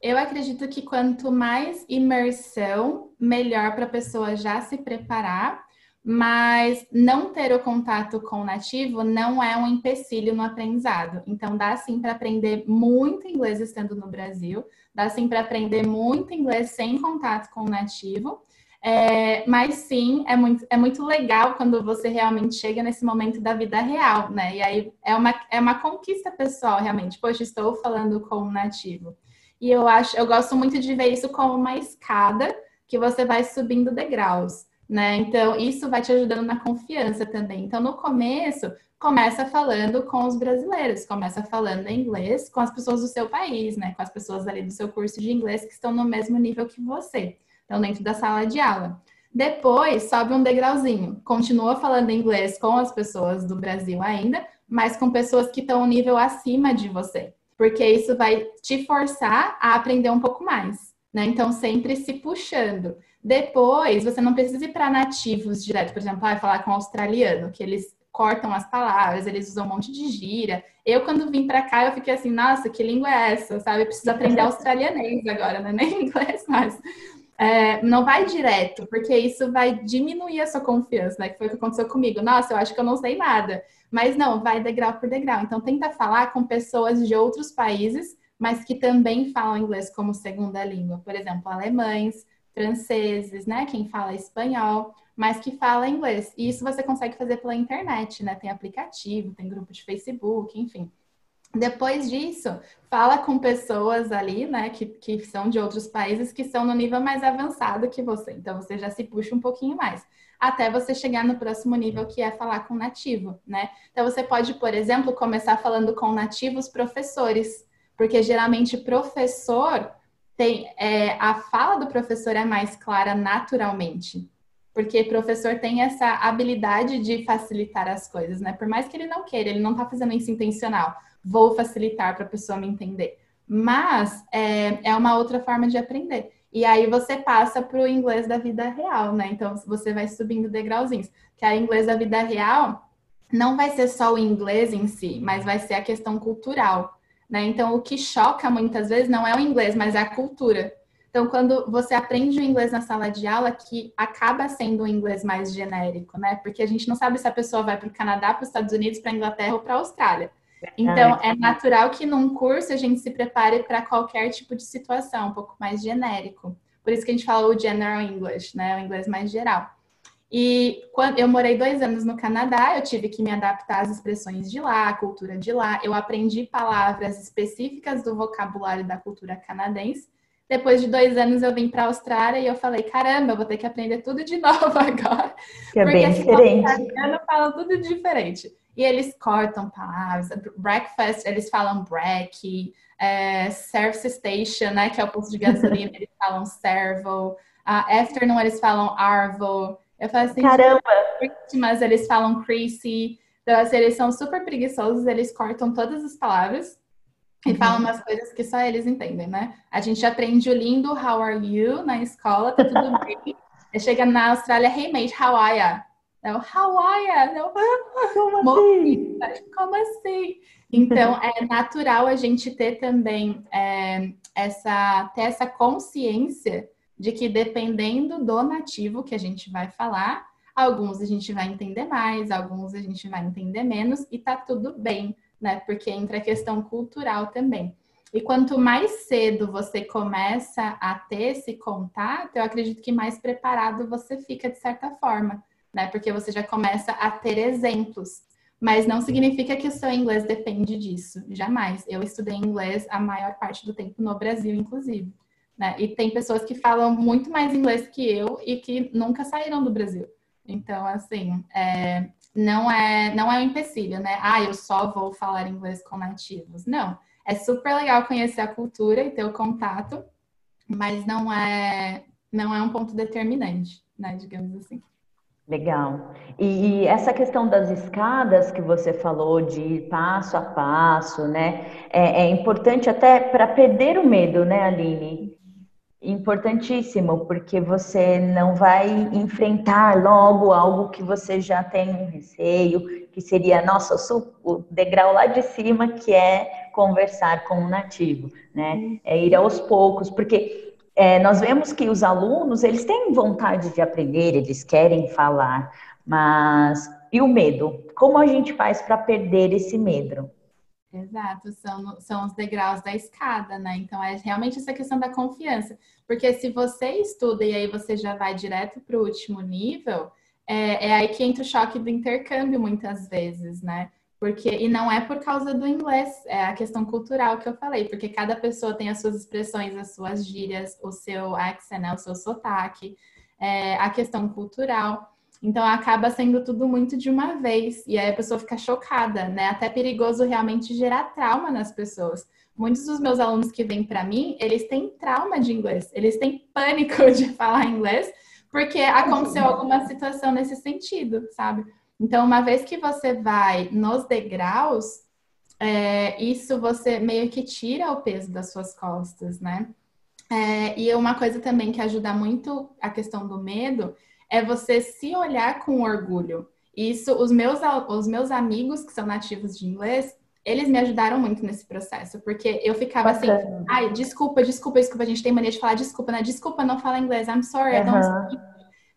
S4: Eu acredito que quanto mais imersão, melhor para a pessoa já se preparar, mas não ter o contato com o nativo não é um empecilho no aprendizado. Então, dá sim para aprender muito inglês estando no Brasil, dá sim para aprender muito inglês sem contato com o nativo. É, mas sim, é muito, é muito legal quando você realmente chega nesse momento da vida real, né? E aí é uma, é uma conquista pessoal, realmente. Poxa, estou falando com um nativo. E eu acho, eu gosto muito de ver isso como uma escada que você vai subindo degraus, né? Então, isso vai te ajudando na confiança também. Então, no começo, começa falando com os brasileiros, começa falando em inglês com as pessoas do seu país, né? Com as pessoas ali do seu curso de inglês que estão no mesmo nível que você então dentro da sala de aula. Depois sobe um degrauzinho, continua falando inglês com as pessoas do Brasil ainda, mas com pessoas que estão um nível acima de você, porque isso vai te forçar a aprender um pouco mais, né? Então sempre se puxando. Depois você não precisa ir para nativos direto, por exemplo, ah, falar com australiano, que eles cortam as palavras, eles usam um monte de gíria. Eu, quando vim para cá, eu fiquei assim, nossa, que língua é essa? Sabe? Eu preciso aprender australianês agora, né? Nem inglês mais é, não vai direto, porque isso vai diminuir a sua confiança, né? Que foi o que aconteceu comigo. Nossa, eu acho que eu não sei nada. Mas não, vai degrau por degrau. Então, tenta falar com pessoas de outros países, mas que também falam inglês como segunda língua. Por exemplo, alemães, franceses, né? Quem fala espanhol, mas que fala inglês. E isso você consegue fazer pela internet, né? Tem aplicativo, tem grupo de Facebook, enfim. Depois disso, fala com pessoas ali, né, que, que são de outros países que são no nível mais avançado que você. Então, você já se puxa um pouquinho mais. Até você chegar no próximo nível, que é falar com nativo, né? Então, você pode, por exemplo, começar falando com nativos professores, porque geralmente professor tem. É, a fala do professor é mais clara naturalmente. Porque professor tem essa habilidade de facilitar as coisas, né? Por mais que ele não queira, ele não tá fazendo isso intencional vou facilitar para a pessoa me entender. Mas é, é uma outra forma de aprender. E aí você passa para o inglês da vida real, né? Então você vai subindo degrauzinhos. Que a inglês da vida real não vai ser só o inglês em si, mas vai ser a questão cultural. Né? Então, o que choca muitas vezes não é o inglês, mas é a cultura. Então, quando você aprende o inglês na sala de aula, que acaba sendo um inglês mais genérico, né? Porque a gente não sabe se a pessoa vai para o Canadá, para os Estados Unidos, para a Inglaterra ou para a Austrália. Então, é natural que num curso a gente se prepare para qualquer tipo de situação, um pouco mais genérico. Por isso que a gente fala o General English, né? O inglês mais geral. E quando eu morei dois anos no Canadá, eu tive que me adaptar às expressões de lá, à cultura de lá. Eu aprendi palavras específicas do vocabulário da cultura canadense. Depois de dois anos eu vim para a Austrália e eu falei, caramba, eu vou ter que aprender tudo de novo agora.
S3: Que é bem diferente.
S4: Eu falo tudo diferente. E eles cortam palavras. Breakfast, eles falam break. É, service station, né? Que é o posto de gasolina, eles falam servo. Uh, afternoon, eles falam arvo. Eu falo assim,
S3: caramba!
S4: Mas eles falam creasy. Então, assim, eles são super preguiçosos, eles cortam todas as palavras e uhum. falam umas coisas que só eles entendem, né? A gente aprende o lindo how are you na escola, tá tudo bem. Chega na Austrália, hey mate, how are you? Não, Hawaii, não,
S3: como assim?
S4: Como assim? Então, é natural a gente ter também é, essa, ter essa consciência de que dependendo do nativo que a gente vai falar, alguns a gente vai entender mais, alguns a gente vai entender menos, e tá tudo bem, né? Porque entra a questão cultural também. E quanto mais cedo você começa a ter esse contato, eu acredito que mais preparado você fica de certa forma né? Porque você já começa a ter exemplos. Mas não significa que o seu inglês depende disso. Jamais. Eu estudei inglês a maior parte do tempo no Brasil, inclusive. Né? E tem pessoas que falam muito mais inglês que eu e que nunca saíram do Brasil. Então, assim, é, não é não é um empecilho, né? Ah, eu só vou falar inglês com nativos. Não. É super legal conhecer a cultura e ter o contato, mas não é não é um ponto determinante, né? Digamos assim.
S3: Legal. E, essa questão das escadas que você falou de ir passo a passo, né? É, é importante até para perder o medo, né, Aline? Importantíssimo, porque você não vai enfrentar logo algo que você já tem um receio, que seria, nossa, o degrau lá de cima, que é conversar com o nativo, né? É ir aos poucos, porque é, nós vemos que os alunos, eles têm vontade de aprender, eles querem falar, mas e o medo? Como a gente faz para perder esse medo?
S4: Exato, são, são os degraus da escada, né? Então é realmente essa questão da confiança. Porque se você estuda e aí você já vai direto para o último nível, é, é aí que entra o choque do intercâmbio muitas vezes, né? Porque, e não é por causa do inglês, é a questão cultural que eu falei, porque cada pessoa tem as suas expressões, as suas gírias, o seu accent, né, o seu sotaque, é, a questão cultural. Então acaba sendo tudo muito de uma vez, e aí a pessoa fica chocada, né? Até perigoso realmente gerar trauma nas pessoas. Muitos dos meus alunos que vêm para mim, eles têm trauma de inglês, eles têm pânico de falar inglês, porque aconteceu alguma situação nesse sentido, sabe? Então, uma vez que você vai nos degraus, é, isso você meio que tira o peso das suas costas, né? É, e uma coisa também que ajuda muito a questão do medo é você se olhar com orgulho. Isso, os meus, os meus amigos que são nativos de inglês, eles me ajudaram muito nesse processo, porque eu ficava assim, ai, desculpa, desculpa, desculpa, a gente tem mania de falar desculpa, né? Desculpa, não fala inglês, I'm sorry, uhum. I don't speak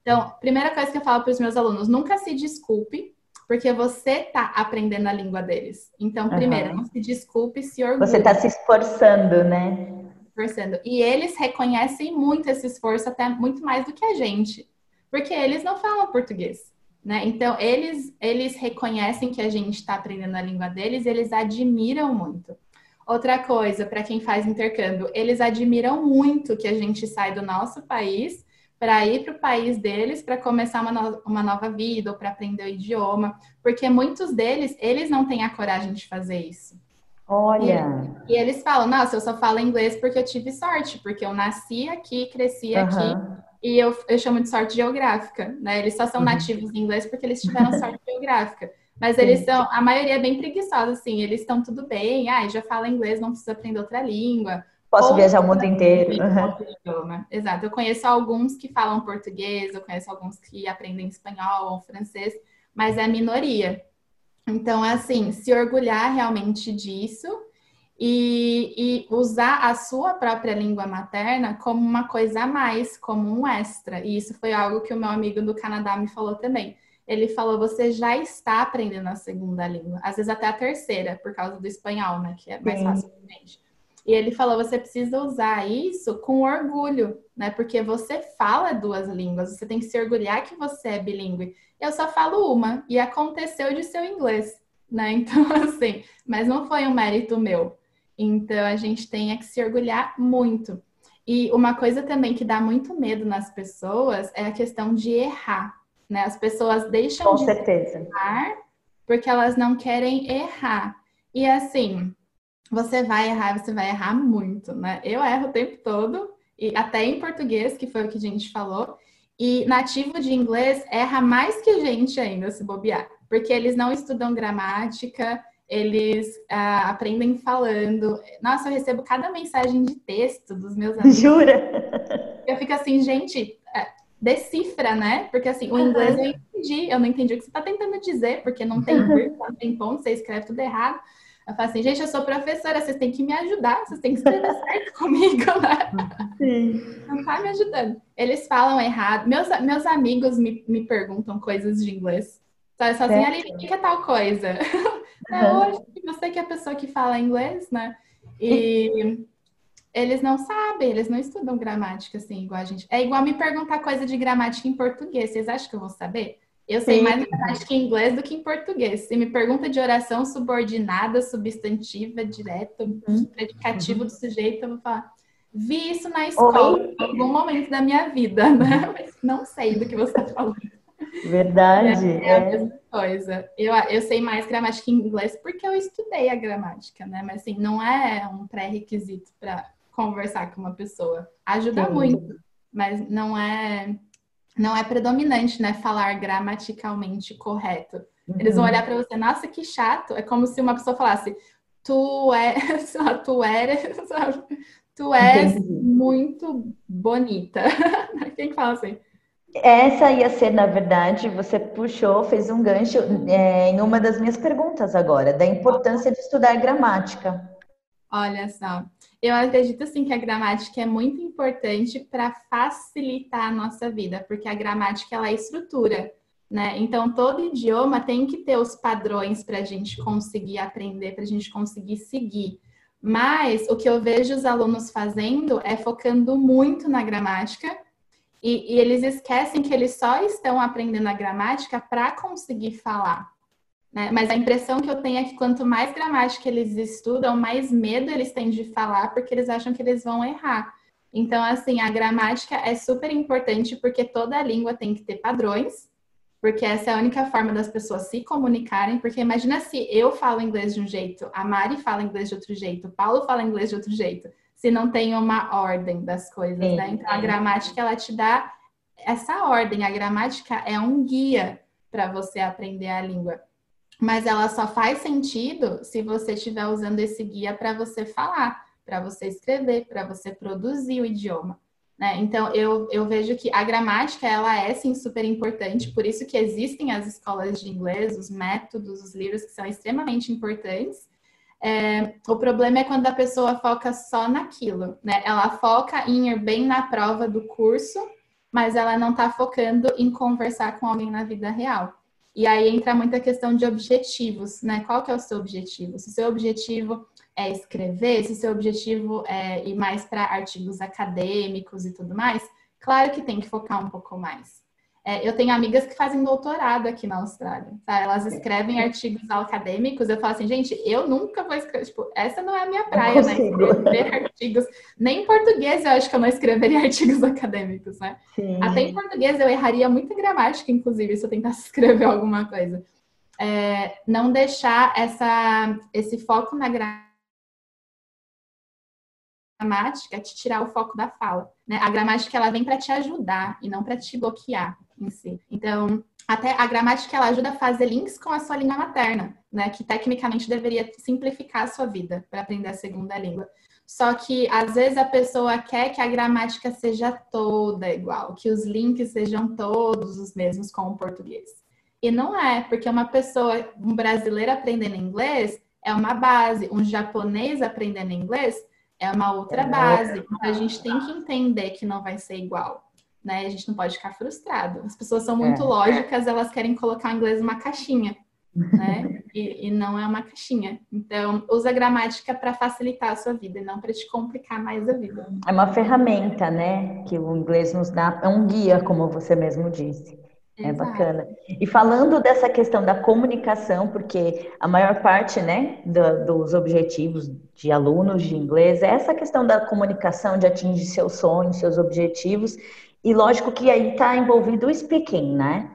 S4: então, primeira coisa que eu falo para os meus alunos, nunca se desculpe, porque você está aprendendo a língua deles. Então, primeiro, uhum. não se desculpe, se orgulhe.
S3: Você está se esforçando, né?
S4: Esforçando. E eles reconhecem muito esse esforço, até muito mais do que a gente, porque eles não falam português. Né? Então, eles, eles reconhecem que a gente está aprendendo a língua deles, eles admiram muito. Outra coisa, para quem faz intercâmbio, eles admiram muito que a gente sai do nosso país para ir para o país deles para começar uma, no uma nova vida ou para aprender o idioma, porque muitos deles, eles não têm a coragem de fazer isso.
S3: Olha!
S4: E, e eles falam, nossa, eu só falo inglês porque eu tive sorte, porque eu nasci aqui, cresci uhum. aqui, e eu, eu chamo de sorte geográfica, né? Eles só são uhum. nativos em inglês porque eles tiveram sorte geográfica. Mas eles são, a maioria é bem preguiçosa, assim, eles estão tudo bem, ah, já fala inglês, não precisa aprender outra língua.
S3: Posso Ou viajar o mundo inteiro.
S4: Uhum. Exato. Eu conheço alguns que falam português, eu conheço alguns que aprendem espanhol ou francês, mas é a minoria. Então, assim, se orgulhar realmente disso e, e, usar a sua própria língua materna como uma coisa a mais, como um extra. E isso foi algo que o meu amigo do Canadá me falou também. Ele falou: você já está aprendendo a segunda língua, às vezes até a terceira, por causa do espanhol, né? Que é mais Sim. fácil pra gente. E ele falou: você precisa usar isso com orgulho, né? Porque você fala duas línguas, você tem que se orgulhar que você é bilíngue. Eu só falo uma, e aconteceu de seu inglês, né? Então, assim, mas não foi um mérito meu. Então, a gente tem é que se orgulhar muito. E uma coisa também que dá muito medo nas pessoas é a questão de errar, né? As pessoas deixam
S3: Com
S4: de
S3: certeza.
S4: errar porque elas não querem errar. E assim, você vai errar, você vai errar muito, né? Eu erro o tempo todo, e até em português, que foi o que a gente falou, e nativo de inglês erra mais que a gente ainda se bobear, porque eles não estudam gramática, eles ah, aprendem falando. Nossa, eu recebo cada mensagem de texto dos meus amigos.
S3: Jura?
S4: Eu fico assim, gente, é, decifra, né? Porque assim, o inglês eu entendi, eu não entendi o que você está tentando dizer, porque não tem vírgula, não tem ponto, você escreve tudo errado. Eu falo assim, gente, eu sou professora, vocês têm que me ajudar, vocês têm que escrever certo comigo, né? Sim. Não tá me ajudando. Eles falam errado. Meus, meus amigos me, me perguntam coisas de inglês. Só, só assim, ali, o que é tal coisa? Uhum. É, hoje, você que é a pessoa que fala inglês, né? E eles não sabem, eles não estudam gramática assim, igual a gente. É igual me perguntar coisa de gramática em português. Vocês acham que eu vou saber? Eu sei Sim. mais gramática em inglês do que em português. Se me pergunta de oração subordinada, substantiva, direta, uhum. predicativo uhum. do sujeito, eu vou falar. Vi isso na escola Oi. em algum momento da minha vida, né? Mas não sei do que você está falando.
S3: Verdade.
S4: É, é, a mesma coisa. Eu, eu sei mais gramática em inglês porque eu estudei a gramática, né? Mas assim, não é um pré-requisito para conversar com uma pessoa. Ajuda Sim. muito, mas não é não é predominante, né, falar gramaticalmente correto. Uhum. Eles vão olhar para você, nossa, que chato. É como se uma pessoa falasse, tu é, tu eres, tu és muito bonita. Quem que fala assim?
S3: Essa ia ser, na verdade, você puxou, fez um gancho é, em uma das minhas perguntas agora, da importância de estudar gramática.
S4: Olha só, eu acredito assim que a gramática é muito importante para facilitar a nossa vida, porque a gramática ela é estrutura. Né? Então, todo idioma tem que ter os padrões para a gente conseguir aprender, para a gente conseguir seguir. Mas o que eu vejo os alunos fazendo é focando muito na gramática e, e eles esquecem que eles só estão aprendendo a gramática para conseguir falar. Né? Mas a impressão que eu tenho é que quanto mais gramática eles estudam, mais medo eles têm de falar, porque eles acham que eles vão errar. Então, assim, a gramática é super importante porque toda língua tem que ter padrões porque essa é a única forma das pessoas se comunicarem. Porque imagina se eu falo inglês de um jeito, a Mari fala inglês de outro jeito, o Paulo fala inglês de outro jeito, se não tem uma ordem das coisas, né? Então a gramática ela te dá essa ordem. A gramática é um guia para você aprender a língua. Mas ela só faz sentido se você estiver usando esse guia para você falar, para você escrever, para você produzir o idioma. Né? Então, eu, eu vejo que a gramática, ela é, sim, super importante, por isso que existem as escolas de inglês, os métodos, os livros que são extremamente importantes. É, o problema é quando a pessoa foca só naquilo, né? Ela foca em ir bem na prova do curso, mas ela não está focando em conversar com alguém na vida real. E aí entra muita questão de objetivos, né? Qual que é o seu objetivo? Se o seu objetivo é escrever, se seu objetivo é ir mais para artigos acadêmicos e tudo mais, claro que tem que focar um pouco mais. É, eu tenho amigas que fazem doutorado aqui na Austrália, tá? Elas escrevem artigos acadêmicos. Eu falo assim, gente, eu nunca vou escrever. Tipo, essa não é a minha praia, né? Escrever artigos. Nem em português eu acho que eu não escreveria artigos acadêmicos, né? Sim. Até em português eu erraria muita gramática, inclusive, se eu tentasse escrever alguma coisa. É, não deixar essa, esse foco na gramática gramática te tirar o foco da fala. Né? A gramática ela vem para te ajudar e não para te bloquear em si. Então, até a gramática ela ajuda a fazer links com a sua língua materna, né? Que tecnicamente deveria simplificar a sua vida para aprender a segunda língua. Só que às vezes a pessoa quer que a gramática seja toda igual, que os links sejam todos os mesmos com o português. E não é, porque uma pessoa, um brasileiro aprendendo inglês é uma base, um japonês aprendendo inglês é uma outra é base. Então a gente tem que entender que não vai ser igual. Né? A gente não pode ficar frustrado. As pessoas são muito é. lógicas, elas querem colocar o inglês numa caixinha. Né? E, e, não é uma caixinha. Então, usa a gramática para facilitar a sua vida e não para te complicar mais a vida.
S3: É uma ferramenta, né? Que o inglês nos dá, é um guia, como você mesmo disse. É bacana. E falando dessa questão da comunicação, porque a maior parte, né, do, dos objetivos de alunos de inglês é essa questão da comunicação, de atingir seus sonhos, seus objetivos. E lógico que aí está envolvido o speaking, né?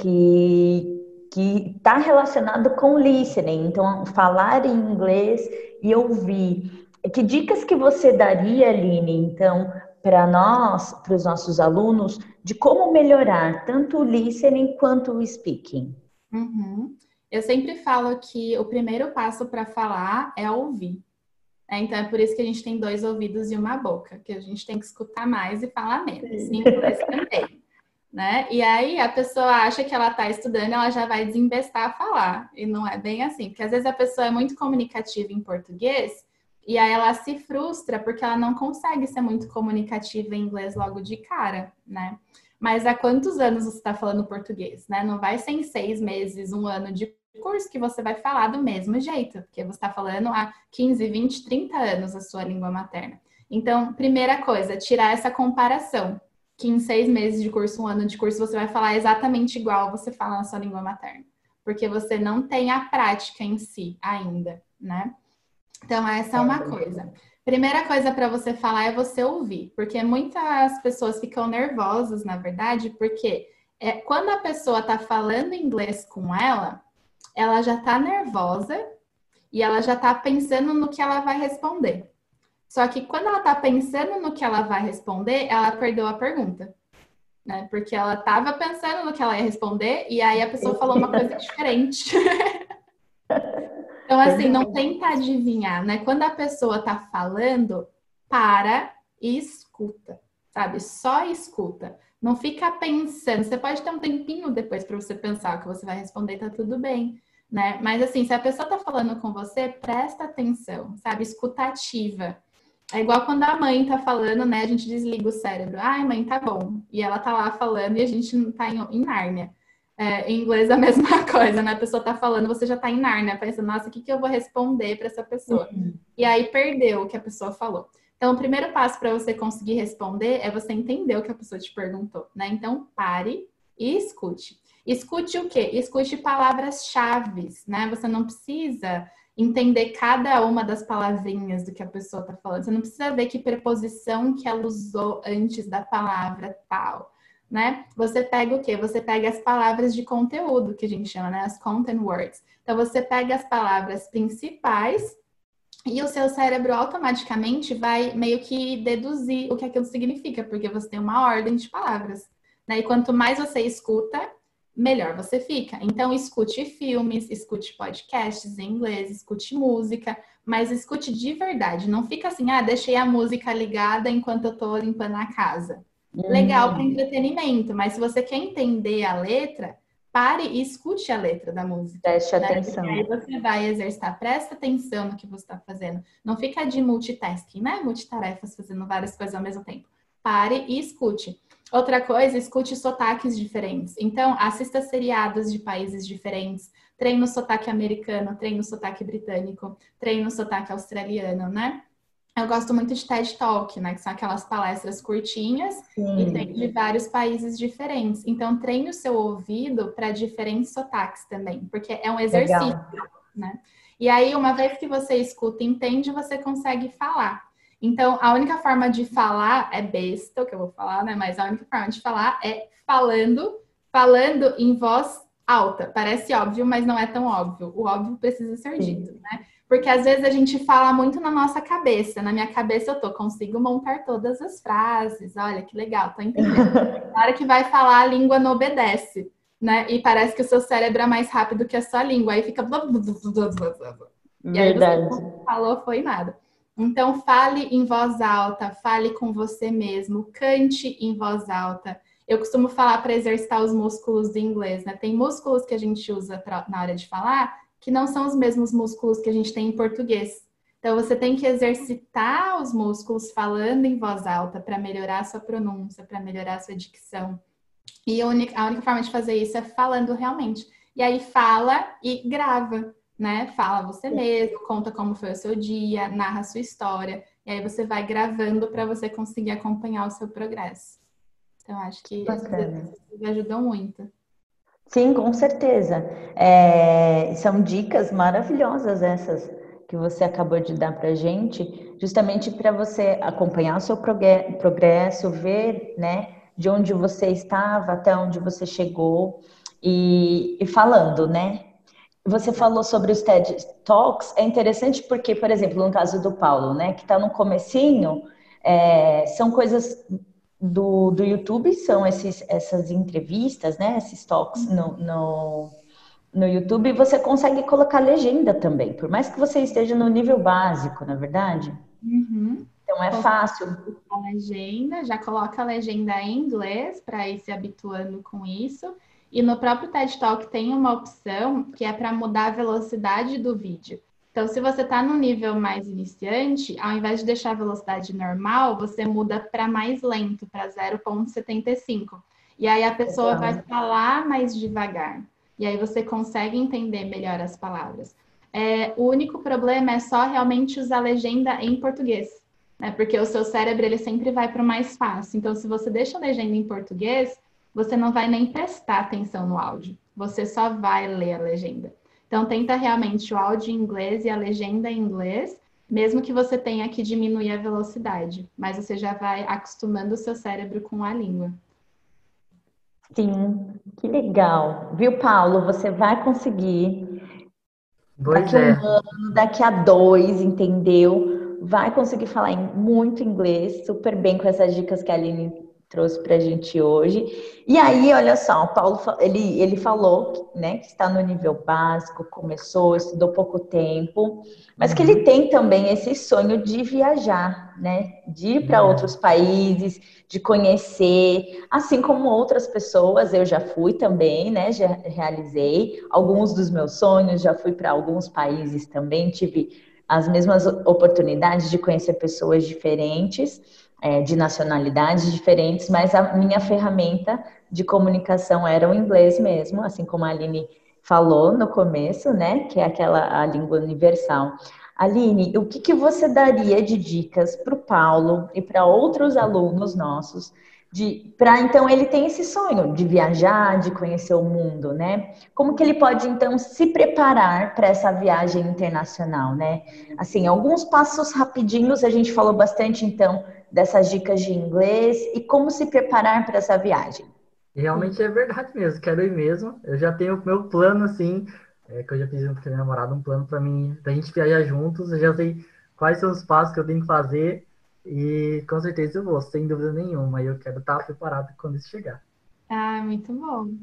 S3: Que que está relacionado com listening, então falar em inglês e ouvir. Que dicas que você daria, Aline, então, para nós, para os nossos alunos, de como melhorar tanto o listening quanto o speaking?
S4: Uhum. Eu sempre falo que o primeiro passo para falar é ouvir. É, então é por isso que a gente tem dois ouvidos e uma boca, que a gente tem que escutar mais e falar menos. Inglês também. Né? E aí a pessoa acha que ela está estudando, ela já vai desembestar a falar. E não é bem assim, porque às vezes a pessoa é muito comunicativa em português e aí ela se frustra porque ela não consegue ser muito comunicativa em inglês logo de cara, né? Mas há quantos anos você está falando português, né? Não vai ser em seis meses, um ano de curso que você vai falar do mesmo jeito, porque você está falando há 15, 20, 30 anos a sua língua materna. Então, primeira coisa, tirar essa comparação, que em seis meses de curso, um ano de curso, você vai falar exatamente igual você fala na sua língua materna, porque você não tem a prática em si ainda, né? Então, essa é uma coisa. Primeira coisa para você falar é você ouvir, porque muitas pessoas ficam nervosas, na verdade, porque é, quando a pessoa está falando inglês com ela, ela já está nervosa e ela já está pensando no que ela vai responder. Só que quando ela está pensando no que ela vai responder, ela perdeu a pergunta. Né? Porque ela estava pensando no que ela ia responder e aí a pessoa falou uma coisa diferente. Então, assim, não tenta adivinhar, né? Quando a pessoa tá falando, para e escuta, sabe? Só escuta. Não fica pensando. Você pode ter um tempinho depois para você pensar o que você vai responder, tá tudo bem, né? Mas assim, se a pessoa tá falando com você, presta atenção, sabe? Escutativa. É igual quando a mãe tá falando, né? A gente desliga o cérebro. Ai, mãe, tá bom. E ela tá lá falando e a gente não tá em, em Nárnia. É, em inglês é a mesma coisa, né? A pessoa tá falando, você já tá em Nárnia, pensando, nossa, o que, que eu vou responder para essa pessoa? Uhum. E aí perdeu o que a pessoa falou. Então, o primeiro passo para você conseguir responder é você entender o que a pessoa te perguntou, né? Então, pare e escute. Escute o quê? Escute palavras-chave, né? Você não precisa entender cada uma das palavrinhas do que a pessoa está falando. Você não precisa ver que preposição que ela usou antes da palavra tal, né? Você pega o quê? Você pega as palavras de conteúdo, que a gente chama, né? As content words. Então, você pega as palavras principais e o seu cérebro automaticamente vai meio que deduzir o que aquilo significa, porque você tem uma ordem de palavras. Né? E quanto mais você escuta, melhor você fica. Então, escute filmes, escute podcasts em inglês, escute música, mas escute de verdade. Não fica assim, ah, deixei a música ligada enquanto eu tô limpando a casa. Legal para entretenimento, mas se você quer entender a letra, pare e escute a letra da música.
S3: Preste né? atenção.
S4: aí você vai exercitar, presta atenção no que você está fazendo. Não fica de multitasking, né? Multitarefas, fazendo várias coisas ao mesmo tempo. Pare e escute. Outra coisa, escute sotaques diferentes. Então, assista seriados de países diferentes. Treine o sotaque americano, treine o sotaque britânico, treine o sotaque australiano, né? Eu gosto muito de TED Talk, né? Que são aquelas palestras curtinhas Sim. e tem de vários países diferentes. Então, treine o seu ouvido para diferentes sotaques também, porque é um exercício, Legal. né? E aí, uma vez que você escuta e entende, você consegue falar. Então, a única forma de falar é besta, o que eu vou falar, né? Mas a única forma de falar é falando, falando em voz alta. Parece óbvio, mas não é tão óbvio. O óbvio precisa ser dito, né? Porque às vezes a gente fala muito na nossa cabeça. Na minha cabeça eu tô, consigo montar todas as frases. Olha que legal, tô entendendo. Na hora que vai falar, a língua não obedece, né? E parece que o seu cérebro é mais rápido que a sua língua. Aí fica.
S3: E aí Verdade.
S4: você falou, foi nada. Então, fale em voz alta, fale com você mesmo, cante em voz alta. Eu costumo falar para exercitar os músculos do inglês, né? Tem músculos que a gente usa pra, na hora de falar que não são os mesmos músculos que a gente tem em português. Então, você tem que exercitar os músculos falando em voz alta para melhorar a sua pronúncia, para melhorar a sua dicção. E a única, a única forma de fazer isso é falando realmente. E aí, fala e grava né? Fala você mesmo, conta como foi o seu dia, narra a sua história, e aí você vai gravando para você conseguir acompanhar o seu progresso. Então, acho que isso ajudou muito.
S3: Sim, com certeza. É, são dicas maravilhosas essas que você acabou de dar para gente, justamente para você acompanhar o seu progresso, ver, né, de onde você estava até onde você chegou e, e falando, né, você falou sobre os TED Talks, é interessante porque, por exemplo, no caso do Paulo, né, que está no comecinho, é, são coisas do, do YouTube, são esses, essas entrevistas, né, esses talks no, no, no YouTube, você consegue colocar legenda também, por mais que você esteja no nível básico, na é verdade?
S4: Uhum.
S3: Então é fácil.
S4: A legenda, já coloca a legenda em inglês para ir se habituando com isso. E no próprio TED Talk tem uma opção que é para mudar a velocidade do vídeo. Então, se você está no nível mais iniciante, ao invés de deixar a velocidade normal, você muda para mais lento, para 0,75. E aí a pessoa vai falar mais devagar. E aí você consegue entender melhor as palavras. É, o único problema é só realmente usar a legenda em português. Né? Porque o seu cérebro ele sempre vai para o mais fácil. Então, se você deixa a legenda em português, você não vai nem prestar atenção no áudio, você só vai ler a legenda. Então, tenta realmente o áudio em inglês e a legenda em inglês, mesmo que você tenha que diminuir a velocidade, mas você já vai acostumando o seu cérebro com a língua.
S3: Sim, que legal. Viu, Paulo? Você vai conseguir.
S2: Pois
S3: daqui
S2: é.
S3: um ano, daqui a dois, entendeu? Vai conseguir falar muito inglês, super bem com essas dicas que a Aline trouxe para a gente hoje. E aí, olha só, o Paulo ele, ele falou né, que está no nível básico, começou, estudou pouco tempo, mas que ele uhum. tem também esse sonho de viajar, né? De ir para uhum. outros países, de conhecer, assim como outras pessoas, eu já fui também, né? Já realizei alguns dos meus sonhos, já fui para alguns países também, tive as mesmas oportunidades de conhecer pessoas diferentes. É, de nacionalidades diferentes, mas a minha ferramenta de comunicação era o inglês mesmo, assim como a Aline falou no começo, né? Que é aquela a língua universal. Aline, o que, que você daria de dicas para o Paulo e para outros alunos nossos para então ele tem esse sonho de viajar, de conhecer o mundo, né? Como que ele pode então se preparar para essa viagem internacional, né? Assim, alguns passos rapidinhos, a gente falou bastante então dessas dicas de inglês e como se preparar para essa viagem.
S2: Realmente é verdade mesmo, quero ir mesmo. Eu já tenho meu plano assim, é, que eu já fiz junto com a minha namorada um plano para mim, pra gente viajar juntos, eu já sei quais são os passos que eu tenho que fazer e com certeza eu vou, sem dúvida nenhuma. E eu quero estar preparado quando isso chegar.
S4: Ah, muito bom.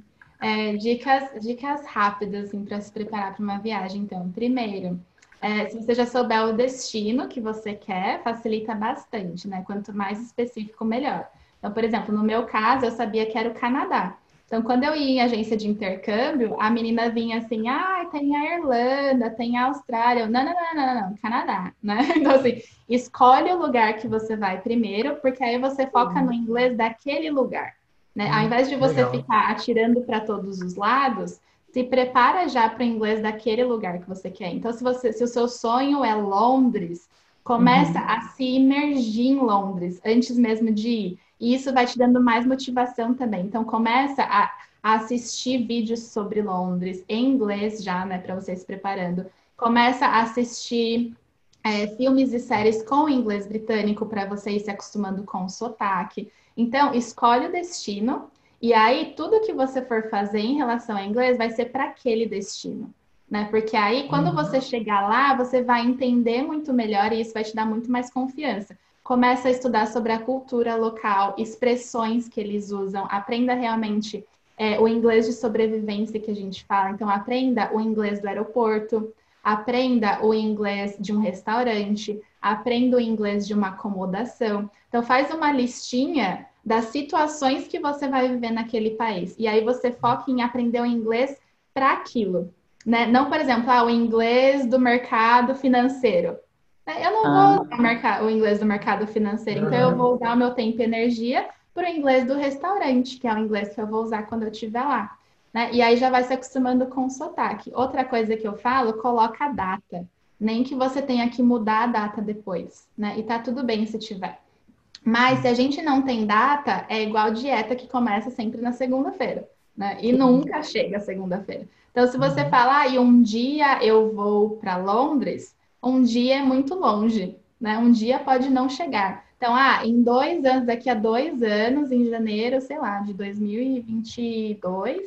S4: É, dicas, dicas rápidas assim, para se preparar para uma viagem. Então, primeiro, é, se você já souber o destino que você quer, facilita bastante, né? Quanto mais específico, melhor. Então, por exemplo, no meu caso, eu sabia que era o Canadá. Então, quando eu ia em agência de intercâmbio, a menina vinha assim, ah, tem a Irlanda, tem a Austrália. não, não, não, não, não, Canadá, né? Então, assim, escolhe o lugar que você vai primeiro, porque aí você foca no inglês daquele lugar. Né? Ao invés de você Legal. ficar atirando para todos os lados, se prepara já para o inglês daquele lugar que você quer. Então, se, você, se o seu sonho é Londres, começa uhum. a se imergir em Londres antes mesmo de ir. E isso vai te dando mais motivação também. Então, começa a, a assistir vídeos sobre Londres em inglês já, né, para você se preparando. Começa a assistir é, filmes e séries com inglês britânico para você ir se acostumando com o sotaque. Então, escolhe o destino e aí tudo que você for fazer em relação ao inglês vai ser para aquele destino. Né? Porque aí, quando uhum. você chegar lá, você vai entender muito melhor e isso vai te dar muito mais confiança começa a estudar sobre a cultura local, expressões que eles usam, aprenda realmente é, o inglês de sobrevivência que a gente fala. Então, aprenda o inglês do aeroporto, aprenda o inglês de um restaurante, aprenda o inglês de uma acomodação. Então, faz uma listinha das situações que você vai viver naquele país. E aí você foca em aprender o inglês para aquilo. Né? Não, por exemplo, ah, o inglês do mercado financeiro. É, eu não ah. vou usar o inglês do mercado financeiro, então eu vou usar o meu tempo e energia para o inglês do restaurante, que é o inglês que eu vou usar quando eu estiver lá. Né? E aí já vai se acostumando com o sotaque. Outra coisa que eu falo, coloca a data. Nem que você tenha que mudar a data depois, né? E tá tudo bem se tiver. Mas se a gente não tem data, é igual dieta que começa sempre na segunda-feira, né? E nunca chega segunda-feira. Então, se você uhum. falar, ah, e um dia eu vou para Londres, um dia é muito longe, né? Um dia pode não chegar. Então, ah, em dois anos, daqui a dois anos, em janeiro, sei lá, de 2022,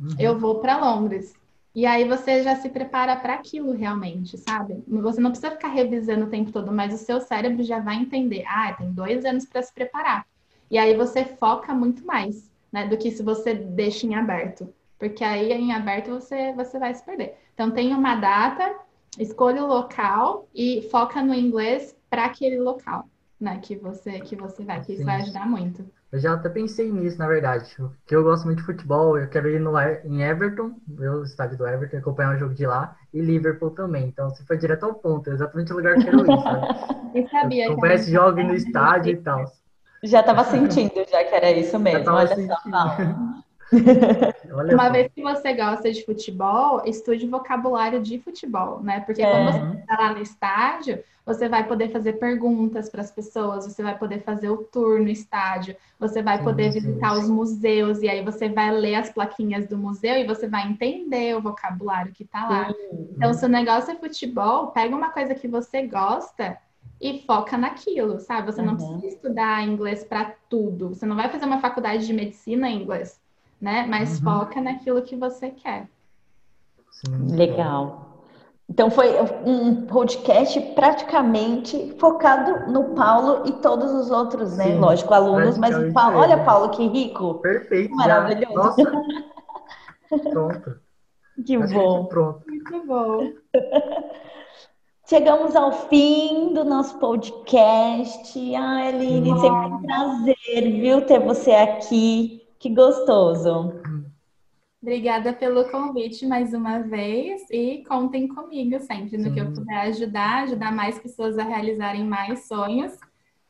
S4: uhum. eu vou para Londres. E aí você já se prepara para aquilo realmente, sabe? Você não precisa ficar revisando o tempo todo, mas o seu cérebro já vai entender. Ah, tem dois anos para se preparar. E aí você foca muito mais, né? Do que se você deixa em aberto. Porque aí em aberto você, você vai se perder. Então tem uma data escolha o local e foca no inglês para aquele local, né? Que você que você vai, que isso vai ajudar muito.
S2: Eu já até pensei nisso, na verdade. Porque eu gosto muito de futebol, eu quero ir no, em Everton, meu estádio do Everton, acompanhar o jogo de lá, e Liverpool também. Então, se foi direto ao ponto, é exatamente o lugar que eu quero ir, sabe?
S3: Eu sabia.
S2: Acompanhar esse jogo no estádio e tal.
S3: Já estava sentindo, já que era isso mesmo. Olha sentindo. só,
S4: Uma vez que você gosta de futebol, estude vocabulário de futebol, né? Porque é. quando você está lá no estádio, você vai poder fazer perguntas para as pessoas, você vai poder fazer o tour no estádio, você vai sim, poder visitar sim. os museus, e aí você vai ler as plaquinhas do museu e você vai entender o vocabulário que está lá. Sim. Então, se o negócio é futebol, pega uma coisa que você gosta e foca naquilo, sabe? Você não uhum. precisa estudar inglês para tudo. Você não vai fazer uma faculdade de medicina em inglês né? Mas uhum. foca naquilo que você quer.
S3: Sim. Legal. Então foi um podcast praticamente focado no Paulo e todos os outros, né? Sim, Lógico, alunos, mas o Paulo, olha Paulo que rico.
S2: Perfeito.
S3: Maravilhoso.
S2: Nossa. Pronto.
S3: Que bom.
S2: Pronto.
S4: Muito bom.
S3: Chegamos ao fim do nosso podcast. Ah, Eline, sempre um prazer, viu, ter você aqui. Que gostoso.
S4: Obrigada pelo convite mais uma vez e contem comigo sempre no Sim. que eu puder ajudar, ajudar mais pessoas a realizarem mais sonhos.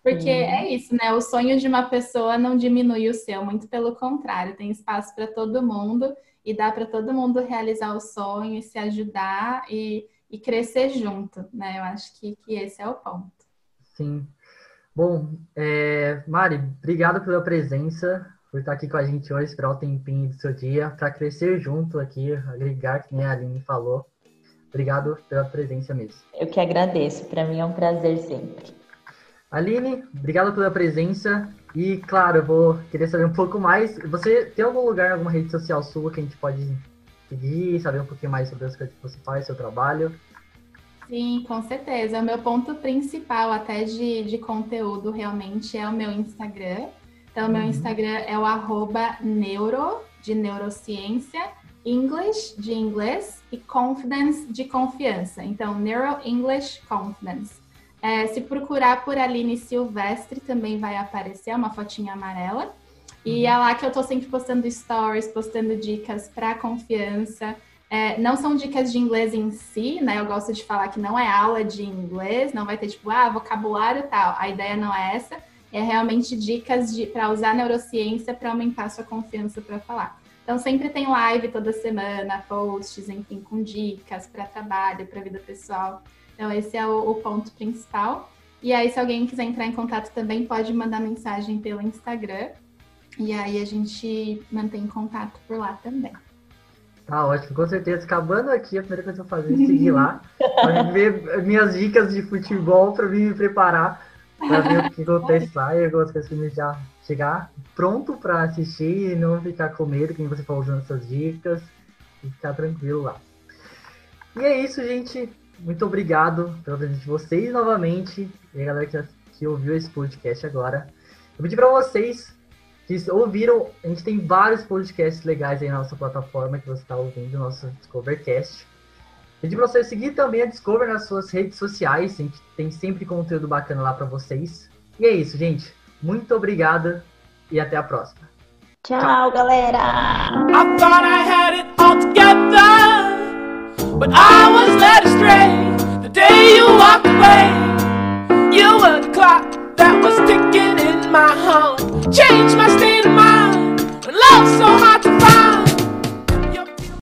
S4: Porque é isso, né? O sonho de uma pessoa não diminui o seu, muito pelo contrário, tem espaço para todo mundo e dá para todo mundo realizar o sonho e se ajudar e, e crescer junto, né? Eu acho que, que esse é o ponto.
S2: Sim. Bom, é, Mari, obrigado pela presença, por estar aqui com a gente hoje, esperar o tempinho do seu dia, para crescer junto aqui, agregar, que nem a Aline falou. Obrigado pela presença mesmo.
S3: Eu que agradeço, para mim é um prazer sempre.
S2: Aline, obrigado pela presença. E, claro, eu vou querer saber um pouco mais. Você tem algum lugar, alguma rede social sua que a gente pode seguir, saber um pouquinho mais sobre as coisas que você faz, seu trabalho?
S4: Sim, com certeza. O meu ponto principal até de, de conteúdo realmente é o meu Instagram. Então, meu uhum. Instagram é o arroba neuro, de neurociência, English, de inglês, e confidence, de confiança. Então, Neuro English Confidence. É, se procurar por Aline Silvestre, também vai aparecer uma fotinha amarela. E uhum. é lá que eu tô sempre postando stories, postando dicas para confiança. É, não são dicas de inglês em si, né? Eu gosto de falar que não é aula de inglês, não vai ter tipo, ah, vocabulário e tal. A ideia não é essa. É realmente dicas para usar neurociência para aumentar sua confiança para falar. Então sempre tem live toda semana, posts, enfim, com dicas para trabalho, para vida pessoal. Então, esse é o, o, ponto principal. E aí, se alguém quiser entrar em contato também, pode mandar mensagem pelo Instagram. E aí, a gente mantém contato por lá também.
S2: Tá ótimo, com certeza. Acabando aqui, a primeira coisa que eu vou fazer é seguir lá, ver minhas dicas de futebol, para me preparar, para ver o que acontece lá e algumas coisas que já chegar pronto para assistir e não ficar com medo quem você for usando essas dicas e ficar tranquilo lá. E é isso, gente. Muito obrigado pela presença de vocês novamente. E a galera que, que ouviu esse podcast agora. Eu pedi para vocês que ouviram, a gente tem vários podcasts legais aí na nossa plataforma que você está ouvindo, nosso Discovercast. Pedi para você seguir também a Discover nas suas redes sociais, a gente tem sempre conteúdo bacana lá para vocês. E é isso, gente. Muito obrigada e até a próxima.
S3: Tchau, Tchau. galera! I thought I had it all together. But I was led astray the day you walked away. You were the clock that was ticking in my heart. Changed my state of mind.